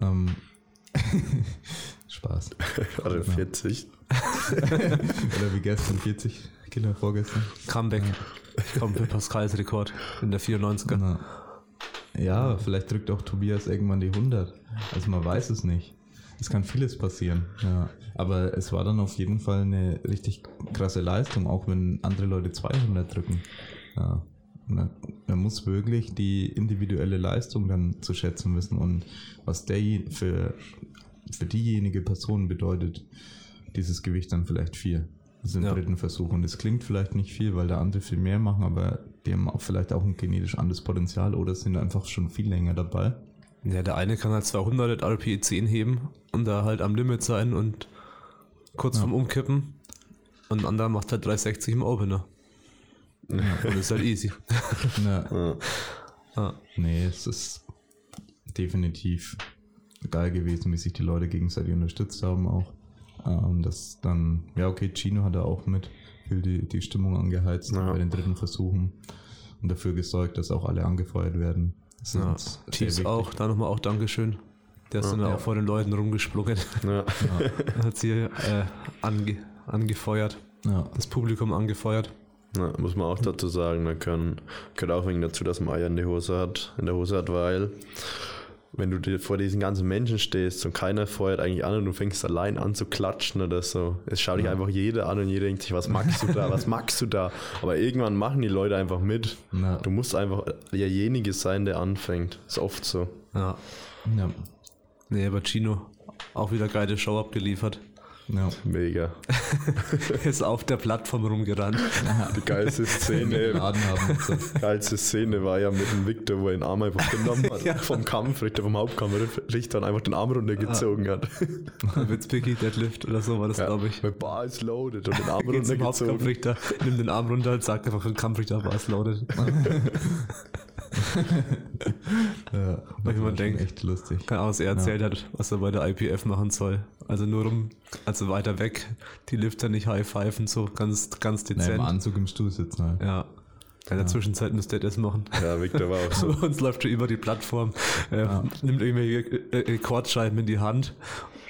Ähm, [laughs] Spaß. Gerade 40. [laughs] Oder wie gestern 40 Kilo vorgestern. Comeback. Kommt für Pascals Rekord in der 94er. Na. Ja, vielleicht drückt auch Tobias irgendwann die 100. Also man weiß es nicht. Es kann vieles passieren. Ja. Aber es war dann auf jeden Fall eine richtig krasse Leistung, auch wenn andere Leute 200 drücken. Ja. Man, man muss wirklich die individuelle Leistung dann zu schätzen wissen und was der für, für diejenige Person bedeutet, dieses Gewicht dann vielleicht vier. Das ist im Ja. dritten Versuch. Und es klingt vielleicht nicht viel, weil da andere viel mehr machen, aber die haben auch vielleicht auch ein genetisch anderes Potenzial oder sind einfach schon viel länger dabei. Ja, der eine kann halt 200 RPE 10 heben und da halt am Limit sein und kurz Ja. vorm Umkippen. Und ein anderer macht halt 360 im Opener. Und ist halt easy. [laughs] Ja. Ja. Ja. Nee, es ist definitiv geil gewesen, wie sich die Leute gegenseitig unterstützt haben auch. Ähm, das dann, ja okay, Chino hat da auch mit viel die, die Stimmung angeheizt Ja. bei den dritten Versuchen und dafür gesorgt, dass auch alle angefeuert werden. Das ist Ja. wichtig. auch, da nochmal auch Dankeschön. Der ist dann Ja. auch vor den Leuten rumgesprungen. Ja. [laughs] hat sie äh, ange, angefeuert, Ja. das Publikum angefeuert. Ja, muss man auch dazu sagen, da können, gehört auch wegen dazu, dass man Eier in, die Hose hat, in der Hose hat, weil wenn du dir vor diesen ganzen Menschen stehst und keiner feuert eigentlich an und du fängst allein an zu klatschen oder so. Es schaut dich Ja. einfach jeder an und jeder denkt sich, was magst du da, was magst du da? Aber irgendwann machen die Leute einfach mit. Ja. Du musst einfach derjenige sein, der anfängt. Ist oft so. Ja. Ja. Nee, aber Chino auch wieder geile Show abgeliefert. Ja. Mega. [laughs] Ist auf der Plattform rumgerannt. Die geilste Szene. So. geilste Szene war ja mit dem Victor, wo er den Arm einfach genommen hat. [laughs] Vom Kampfrichter, vom Hauptkampfrichter und einfach den Arm runtergezogen hat. Witzpicky, Deadlift oder so war das, Ja, glaube ich. Mit Bar ist loaded und den Arm runtergezogen. Hauptkampfrichter, nimmt den Arm runter und sagt einfach Kampfrichter, was loaded. [laughs] Ja, [laughs] Weil man denkt- echt lustig. Keine Ahnung, was er erzählt hat, was er bei der IPF machen soll. Also nur um, also weiter weg, die Lifter nicht high-pfeifen, so ganz, ganz Na, Im dezent. Anzug im Stuhl sitzen halt. ja. In der Zwischenzeit müsste er das machen. Ja, Victor war auch [laughs] so. Uns läuft schon über die Plattform, äh, nimmt irgendwelche äh, Rekordscheiben in die Hand,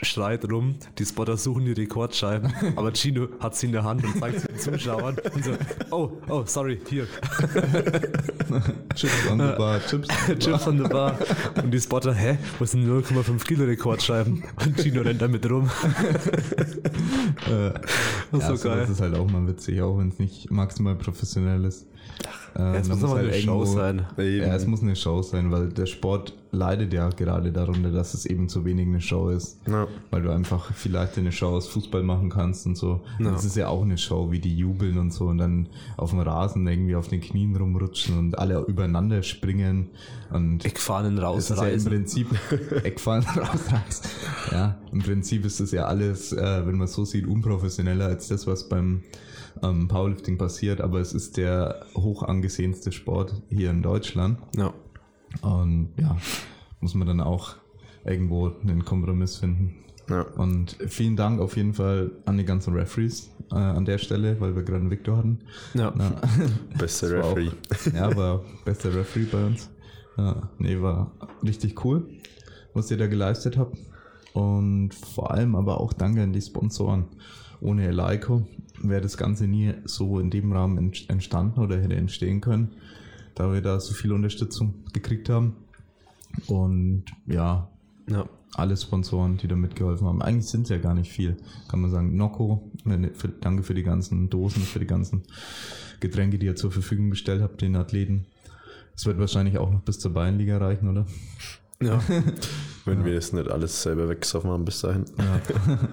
schreit rum, die Spotter suchen die Rekordscheiben, [laughs] aber Chino hat sie in der Hand und zeigt sie den Zuschauern und so, oh, oh, sorry, hier, [laughs] Chips on the bar, Chips. [laughs] Chips on the bar. Und die Spotter, hä, was sind 0,5 Kilo Rekordscheiben? Und Chino rennt damit rum. Äh, Das ja, ist so sowas geil. ist halt auch mal witzig, auch wenn es nicht maximal professionell ist. Äh, Es muss aber halt eine Show irgendwo- sein. Eben. Ja, es muss eine Show sein, weil der Sport leidet ja gerade darunter, dass es eben zu wenig eine Show ist. Ja. Weil du einfach vielleicht eine Show aus Fußball machen kannst und so. Ja. Das ist ja auch eine Show, wie die jubeln und so und dann auf dem Rasen irgendwie auf den Knien rumrutschen und alle übereinander springen und Eckfahnen es ist ja im rausreißen. Prinzip [laughs] Eckfallen rausreißen. Ja, im Prinzip ist das ja alles, äh, wenn man so sieht, unprofessioneller als das, was beim ähm, Powerlifting passiert, aber es ist der hoch angesehenste Sport hier in Deutschland. Ja. Und ja, muss man dann auch irgendwo einen Kompromiss finden. Ja. Und vielen Dank auf jeden Fall an die ganzen Referees äh, an der Stelle, weil wir gerade einen Victor hatten. Ja. Ja, [laughs] Beste das war Referee. Auch, ja, war bester Referee bei uns. Ja, nee, war richtig cool, was ihr da geleistet habt. Und vor allem aber auch danke an die Sponsoren. Ohne Eleiko wäre das Ganze nie so in dem Rahmen ent- entstanden oder hätte entstehen können, da wir da so viel Unterstützung gekriegt haben. Und ja, ja. alle Sponsoren, die da mitgeholfen haben. Eigentlich sind es ja gar nicht viel, kann man sagen. Nocco, ne, für, danke für die ganzen Dosen, für die ganzen Getränke, die ihr zur Verfügung gestellt habt, den Athleten. Es wird wahrscheinlich auch noch bis zur Bayernliga reichen, oder? ja. [laughs] Wenn wir es nicht alles selber weggesoffen haben bis dahin. Ja. [laughs]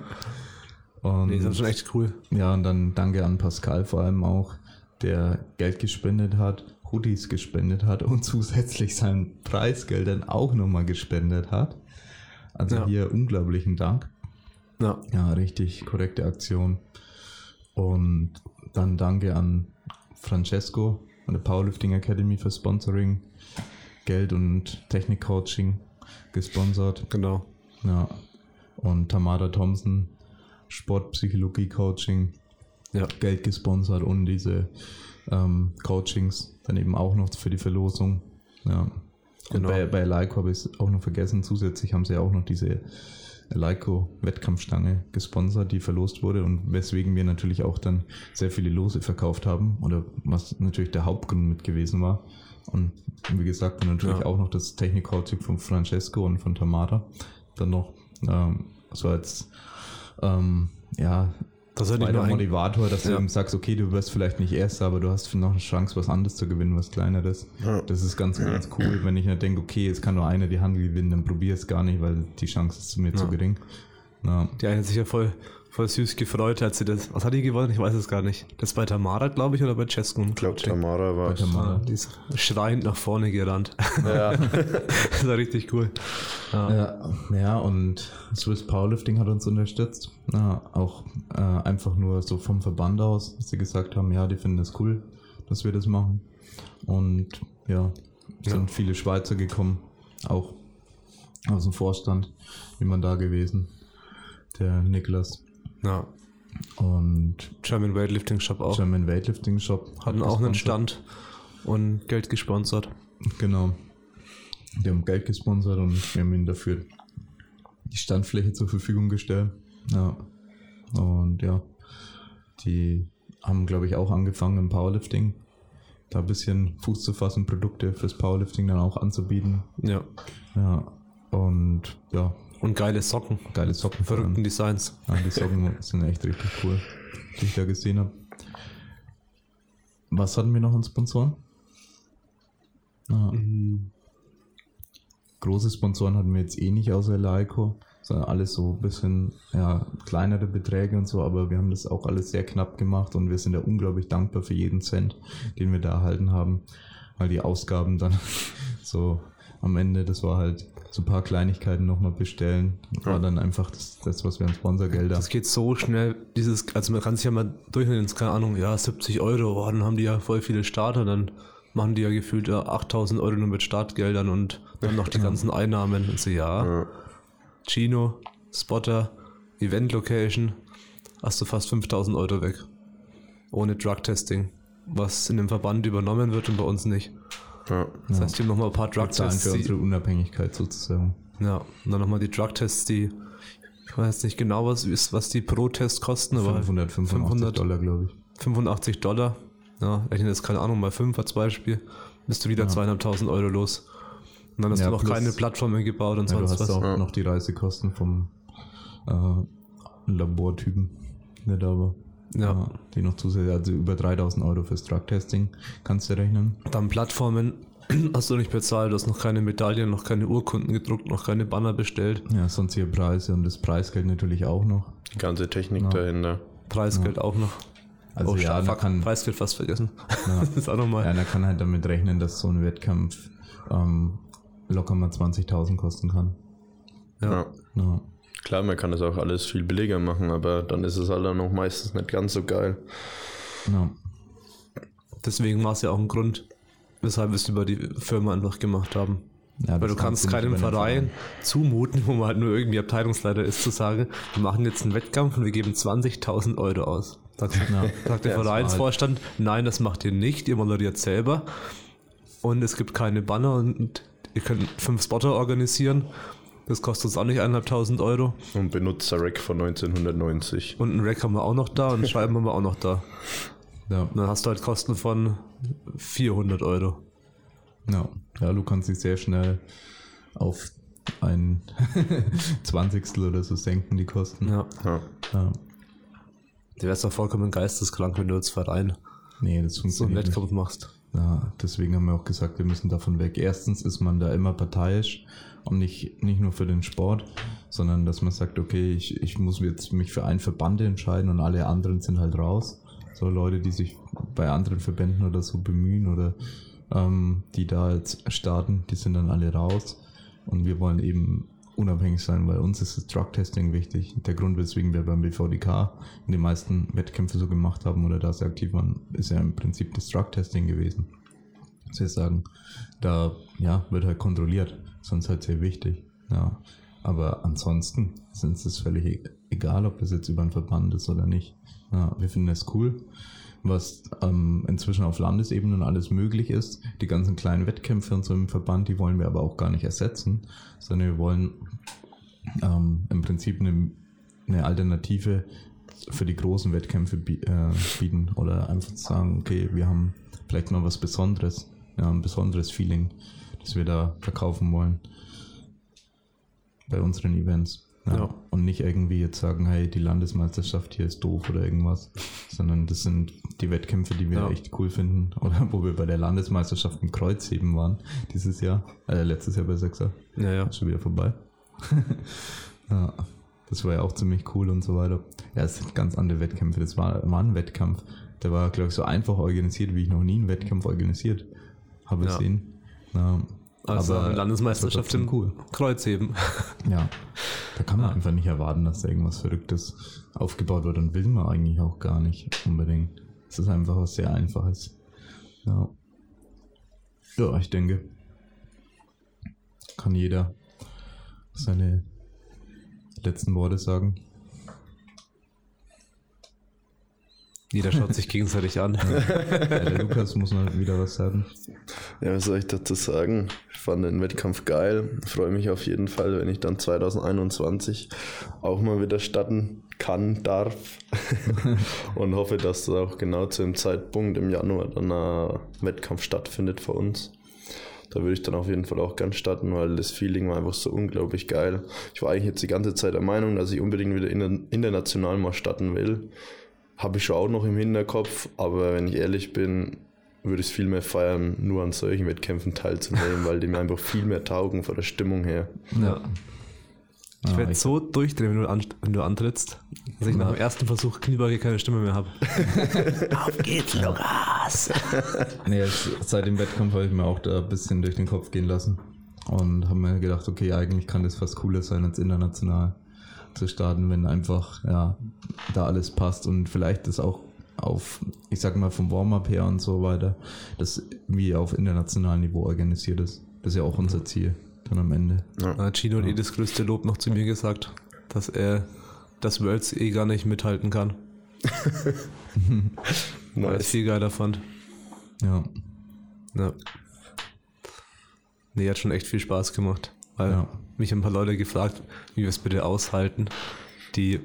Und, Nee, das ist schon echt cool. ja, und dann danke an Pascal vor allem auch, der Geld gespendet hat, Hoodies gespendet hat und [laughs] zusätzlich sein Preisgeld dann auch nochmal gespendet hat. Also Ja. hier unglaublichen Dank. Ja. Ja, richtig korrekte Aktion. Und dann danke an Francesco von der Powerlifting Academy für Sponsoring, Geld und Technikcoaching gesponsert. Genau. Ja. Und Tamara Thompson, Sportpsychologie Coaching, Ja. Geld gesponsert und diese ähm, Coachings dann eben auch noch für die Verlosung. Ja. Und Genau. bei, bei Leico habe ich es auch noch vergessen. Zusätzlich haben sie auch noch diese Leico-Wettkampfstange gesponsert, die verlost wurde und weswegen wir natürlich auch dann sehr viele Lose verkauft haben oder was natürlich der Hauptgrund mit gewesen war. Und wie gesagt, natürlich Ja. auch noch das Technik-Coaching von Francesco und von Tamara. Dann noch ähm, so als ähm, ja, Das ist nicht nur ein, Motivator, dass du Ja. eben sagst, okay, du wirst vielleicht nicht Erster, aber du hast noch eine Chance, was anderes zu gewinnen, was kleineres. Ja. Das ist ganz, ganz cool, [clears throat] wenn ich mir denke, okay, es kann nur einer die Handel gewinnen, dann probier es gar nicht, weil die Chance ist mir zu Ja. gering. Ja. Die eine hat sich ja voll, voll süß gefreut, als sie das. Was hat die gewonnen? Ich weiß es gar nicht. Das bei Tamara, glaube ich, oder bei Cesco? Ich glaube, Tamara war Bei es. Tamara. Die ist schreiend nach vorne gerannt. Ja. [laughs] das war richtig cool. Ja. Ja, ja, und Swiss Powerlifting hat uns unterstützt. Ja, auch äh, einfach nur so vom Verband aus, dass sie gesagt haben, ja, die finden das cool, dass wir das machen. Und ja, sind viele Schweizer gekommen, auch aus dem Vorstand, jemand da gewesen, der Niklas. Ja. Und German Weightlifting Shop auch. German Weightlifting Shop Hatten auch einen. Stand und Geld gesponsert. Genau. Die haben Geld gesponsert und wir haben ihnen dafür die Standfläche zur Verfügung gestellt. Ja. Und ja, die haben, glaube ich, auch angefangen im Powerlifting. Da ein bisschen Fuß zu fassen, Produkte fürs Powerlifting dann auch anzubieten. Ja. Ja. Und ja, Und geile Socken. geile Socken. Verrückten Designs. Ja, die Socken sind echt richtig cool, die ich da gesehen habe. Was hatten wir noch an Sponsoren? Ah, große Sponsoren hatten wir jetzt eh nicht außer Leico, sondern alles so ein bisschen ja, kleinere Beträge und so, aber wir haben das auch alles sehr knapp gemacht und wir sind ja unglaublich dankbar für jeden Cent, den wir da erhalten haben, weil die Ausgaben dann [laughs] so am Ende, das war halt so ein paar Kleinigkeiten nochmal bestellen, war dann einfach das, das was wir an Sponsorgelder Das geht so schnell, dieses, also man kann sich ja mal durchnehmen, keine Ahnung, ja, 70 Euro, oh, dann haben die ja voll viele Starter, dann machen die ja gefühlt ja, 8000 Euro nur mit Startgeldern und dann noch die ganzen Einnahmen. Und so, ja, Ja. Chino, Spotter, Event Location, hast du fast 5000 Euro weg. Ohne Drug-Testing, was in dem Verband übernommen wird und bei uns nicht. Ja. Das heißt, hier nochmal ein paar Drug-Tests. für die- unsere Unabhängigkeit sozusagen. Ja, und dann nochmal die Drug-Tests, die, ich weiß nicht genau, was, ist, was die pro Test kosten, aber 585 500 Dollar, glaube ich. 85 Dollar. Ja, rechne jetzt keine Ahnung, mal 5 als Beispiel, bist du wieder zweieinhalbtausend Euro los. Und dann hast Ja, du noch plus- keine Plattformen gebaut und Ja, du sonst hast was. auch Ja. noch die Reisekosten vom äh, Labortypen, der da war. Ja. die noch zusätzlich, also über 3000 Euro fürs Drug-Testing kannst du rechnen. Dann Plattformen [clears throat] hast du nicht bezahlt, du hast noch keine Medaillen, noch keine Urkunden gedruckt, noch keine Banner bestellt. Ja, sonstige Preise und das Preisgeld natürlich auch noch. Die ganze Technik Ja. dahinter. Preisgeld auch noch. Also oh, ja, ja, da fuck, kann, Preisgeld fast vergessen. Ja. [laughs] das ist auch nochmal. ja, da kann halt damit rechnen, dass so ein Wettkampf ähm, locker mal 20.000 kosten kann. Ja. Ja. Klar, man kann das auch alles viel billiger machen, aber dann ist es halt dann noch meistens nicht ganz so geil. Ja. Deswegen war es ja auch ein Grund, weshalb wir es über die Firma einfach gemacht haben. Ja, Weil du kannst keinem Verein zumuten, wo man halt nur irgendwie Abteilungsleiter ist, zu sagen, wir machen jetzt einen Wettkampf und wir geben 20.000 Euro aus. Sagt, Ja. [laughs] sagt der Ja, Vereinsvorstand, nein, das macht ihr nicht, ihr moderiert selber. Und es gibt keine Banner und ihr könnt fünf Spotter organisieren. Das kostet uns auch nicht 1.500 Euro. Und Benutzer-Rack von 1990. Und einen Rack haben wir auch noch da und einen [laughs] Scheiben haben wir auch noch da. Ja. Und dann hast du halt Kosten von 400 Euro. Ja. ja, du kannst dich sehr schnell auf ein [laughs] Zwanzigstel oder so senken, die Kosten. Ja. Ja. Ja. Du wärst doch vollkommen geisteskrank, wenn du als Verein Nee, das so einen funktioniert nicht. Wettkampf machst. Ja, deswegen haben wir auch gesagt, wir müssen davon weg. Erstens ist man da immer parteiisch und nicht, nicht nur für den Sport, sondern dass man sagt, okay, ich, ich muss jetzt mich für einen Verband entscheiden und alle anderen sind halt raus. So Leute, die sich bei anderen Verbänden oder so bemühen oder ähm, die da jetzt starten, die sind dann alle raus. Und wir wollen eben unabhängig sein, weil uns ist das Drug-Testing wichtig. Der Grund, weswegen wir beim BVDK in die meisten Wettkämpfe so gemacht haben oder da sehr aktiv waren, ist ja im Prinzip das Drug-Testing gewesen. Das heißt sagen, da ja, wird halt kontrolliert, sonst halt sehr wichtig. Ja. Aber ansonsten sind es völlig e- egal, ob es jetzt über einen Verband ist oder nicht. Ja, wir finden es cool, was ähm, inzwischen auf Landesebene und alles möglich ist. Die ganzen kleinen Wettkämpfe und so im Verband, die wollen wir aber auch gar nicht ersetzen, sondern wir wollen ähm, im Prinzip eine, eine Alternative für die großen Wettkämpfe äh, bieten oder einfach sagen, okay, wir haben vielleicht mal was Besonderes, ja, ein besonderes Feeling, das wir da verkaufen wollen bei unseren Events. Ja. Ja. Und nicht irgendwie jetzt sagen, hey, die Landesmeisterschaft hier ist doof oder irgendwas, sondern das sind die Wettkämpfe, die wir Ja. echt cool finden. Oder wo wir bei der Landesmeisterschaft im Kreuzheben waren, dieses Jahr, äh, letztes Jahr bei Sechser. Ja, ja. Schon wieder vorbei. [laughs] ja, das war ja auch ziemlich cool und so weiter. Ja, es sind ganz andere Wettkämpfe. Das war, war ein Wettkampf. Der war, glaube ich, so einfach organisiert, wie ich noch nie einen Wettkampf organisiert habe Ja. sehen. Ja, Also aber eine Landesmeisterschaft im trotzdem Kreuzheben. [laughs] Ja, da kann man Ja. einfach nicht erwarten, dass da irgendwas Verrücktes aufgebaut wird und will man eigentlich auch gar nicht unbedingt. Es ist einfach was sehr Einfaches. Ja. Ja, ich denke, kann jeder seine letzten Worte sagen. Jeder schaut sich [laughs] gegenseitig an. Ja, der Lukas muss noch wieder was sagen. Ja, was soll ich dazu sagen? Ich fand den Wettkampf geil. Freue mich auf jeden Fall, wenn ich dann 2021 auch mal wieder starten kann, darf. [laughs] Und hoffe, dass auch genau zu dem Zeitpunkt im Januar dann ein Wettkampf stattfindet für uns. Da würde ich dann auf jeden Fall auch gern starten, weil das Feeling war einfach so unglaublich geil. Ich war eigentlich jetzt die ganze Zeit der Meinung, dass ich unbedingt wieder international mal starten will. Habe ich schon auch noch im Hinterkopf, aber wenn ich ehrlich bin, würde ich es viel mehr feiern, nur an solchen Wettkämpfen teilzunehmen, weil die mir einfach viel mehr taugen von der Stimmung her. Ja. Ich ah, werde so durchdrehen, wenn du, an, wenn du antrittst, dass ich nach dem ersten Versuch Kniebeuge keine Stimme mehr habe. [laughs] Auf geht's, Lukas! [laughs] nee, jetzt, seit dem Wettkampf habe ich mir auch da ein bisschen durch den Kopf gehen lassen und habe mir gedacht, okay, eigentlich kann das fast cooler sein als international zu starten, wenn einfach ja, da alles passt und vielleicht das auch auf, ich sag mal, vom Warm-up her und so weiter, das wie auf internationalem Niveau organisiert ist. Das ist ja auch unser Ziel dann am Ende. Ja. Chino hat eh das größte Lob noch zu mir gesagt, dass er das Worlds eh gar nicht mithalten kann. nice. [laughs] Weil er es viel geiler fand. Ja. Ja. Nee, hat schon echt viel Spaß gemacht. Weil ja. mich ein paar Leute gefragt, wie wir es bitte aushalten, die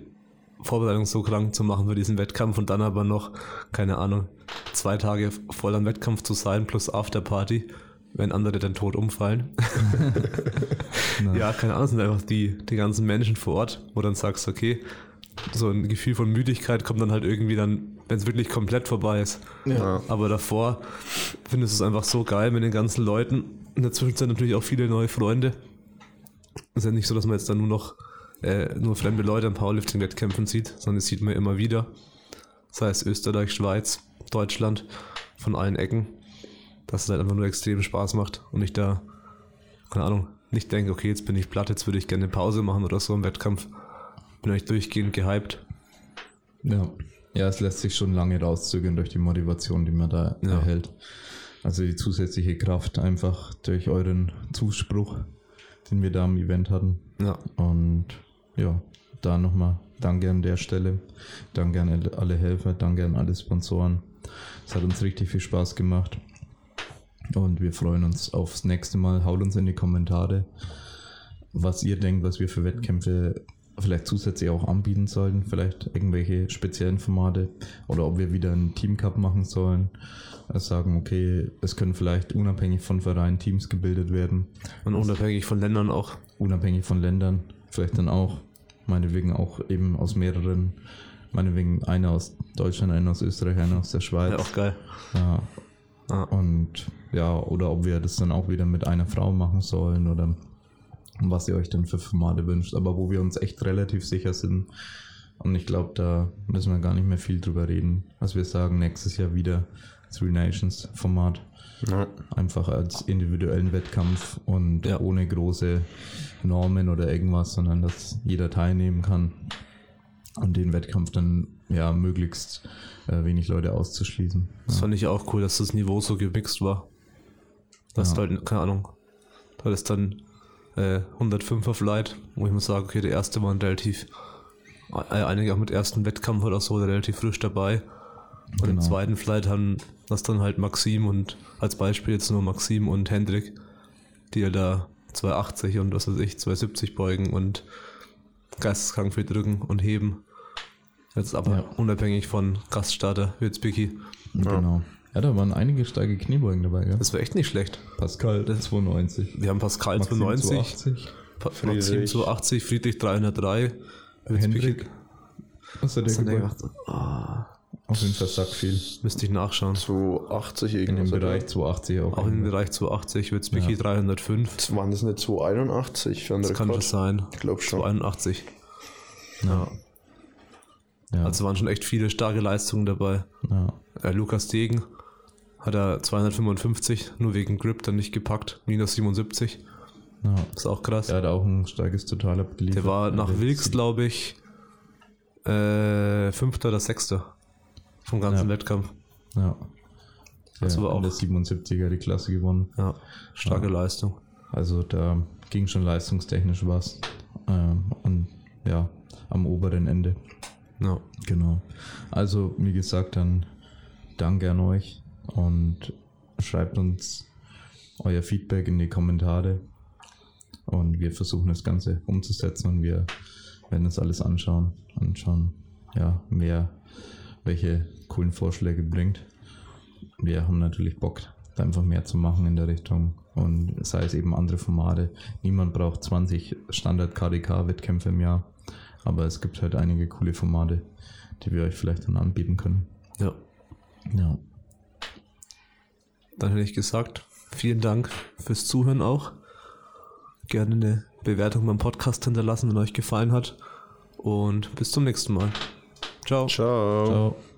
Vorbereitung so krank zu machen für diesen Wettkampf und dann aber noch, keine Ahnung, zwei Tage voll am Wettkampf zu sein plus Afterparty wenn andere dann tot umfallen. [laughs] ja, keine Ahnung, sind einfach die, die ganzen Menschen vor Ort, wo dann sagst, okay, so ein Gefühl von Müdigkeit kommt dann halt irgendwie dann, wenn es wirklich komplett vorbei ist. Ja. Aber davor findest du es einfach so geil mit den ganzen Leuten. In der Zwischenzeit natürlich auch viele neue Freunde. Es ist ja nicht so, dass man jetzt dann nur noch äh, nur fremde Leute am Powerlifting-Wettkämpfen sieht, sondern das sieht man immer wieder. Das heißt Österreich, Schweiz, Deutschland, von allen Ecken dass es halt einfach nur extrem Spaß macht und ich da, keine Ahnung, nicht denke, okay, jetzt bin ich platt, jetzt würde ich gerne eine Pause machen oder so im Wettkampf. Bin eigentlich durchgehend gehypt. Ja. Ja, es lässt sich schon lange rauszögern durch die Motivation, die man da ja. erhält. Also die zusätzliche Kraft einfach durch euren Zuspruch, den wir da am Event hatten. Ja. Und ja, da nochmal danke an der Stelle. Danke an alle Helfer, danke an alle Sponsoren. Es hat uns richtig viel Spaß gemacht. Und wir freuen uns aufs nächste Mal. Haut uns in die Kommentare, was ihr denkt, was wir für Wettkämpfe vielleicht zusätzlich auch anbieten sollten. Vielleicht irgendwelche speziellen Formate oder ob wir wieder einen Teamcup machen sollen. Also sagen, okay, es können vielleicht unabhängig von Vereinen Teams gebildet werden. Und unabhängig von Ländern auch. Unabhängig von Ländern. Vielleicht dann auch, meinetwegen auch eben aus mehreren, meinetwegen einer aus Deutschland, einer aus Österreich, einer aus der Schweiz. Ja, auch geil. Ja. Ah. Und ja, oder ob wir das dann auch wieder mit einer Frau machen sollen oder was ihr euch dann für Formate wünscht. Aber wo wir uns echt relativ sicher sind, und ich glaube, da müssen wir gar nicht mehr viel drüber reden, als wir sagen, nächstes Jahr wieder Three Nations Format. Ja. Einfach als individuellen Wettkampf und ja. ohne große Normen oder irgendwas, sondern dass jeder teilnehmen kann und den Wettkampf dann ja möglichst äh, wenig Leute auszuschließen. Das ja. fand ich auch cool, dass das Niveau so gemixt war. Das ja. halt, keine Ahnung, da ist dann äh, 105er Flight, wo ich muss sagen, okay, der erste war relativ, äh, einige auch mit ersten Wettkampf oder so, relativ frisch dabei. Und genau. im zweiten Flight haben das dann halt Maxim und als Beispiel jetzt nur Maxim und Hendrik, die ja da 280 und was weiß ich, 270 beugen und geisteskrank viel drücken und heben. Jetzt aber ja. unabhängig von Gaststarter, wie jetzt Biki. Genau. Ja, da waren einige steige Kniebeugen dabei, gell? Das war echt nicht schlecht. Pascal 92. Wir haben Pascal Maxim 92. 280. Pa Friedrich. Maxim 280, Friedrich 303. Hendrik. Was hat der gemacht? Auf jeden Fall sack viel. Müsste ich nachschauen. 280 irgendwas. In dem Bereich 280 auch. Auch im Bereich 280 wird Biki ja. 305. Das waren das nicht 281? Das kann schon sein. Ich glaube schon. 281. Ja. ja. Also waren schon echt viele starke Leistungen dabei. Ja. Äh, Lukas Degen hat er 255, nur wegen Grip dann nicht gepackt, minus 77. Ja. Ist auch krass. Der hat auch ein starkes Total abgeliefert. Der war nach Wilks, glaube ich, äh, Fünfter oder Sechster vom ganzen ja. Wettkampf. Ja. Das war auch der 77er die Klasse gewonnen. Ja, starke ja. Leistung. Also da ging schon leistungstechnisch was. Und ja, am oberen Ende. Ja. Genau. Also, wie gesagt, dann danke an euch und schreibt uns euer Feedback in die Kommentare und wir versuchen das Ganze umzusetzen und wir werden das alles anschauen und schauen, ja, wer welche coolen Vorschläge bringt. Wir haben natürlich Bock, da einfach mehr zu machen in der Richtung. Und sei es eben andere Formate. Niemand braucht 20 Standard-KDK-Wettkämpfe im Jahr. Aber es gibt halt einige coole Formate, die wir euch vielleicht dann anbieten können. Ja. Ja. Dann hätte ich gesagt, vielen Dank fürs Zuhören auch. Gerne eine Bewertung beim Podcast hinterlassen, wenn euch gefallen hat. Und bis zum nächsten Mal. Ciao. Ciao. Ciao.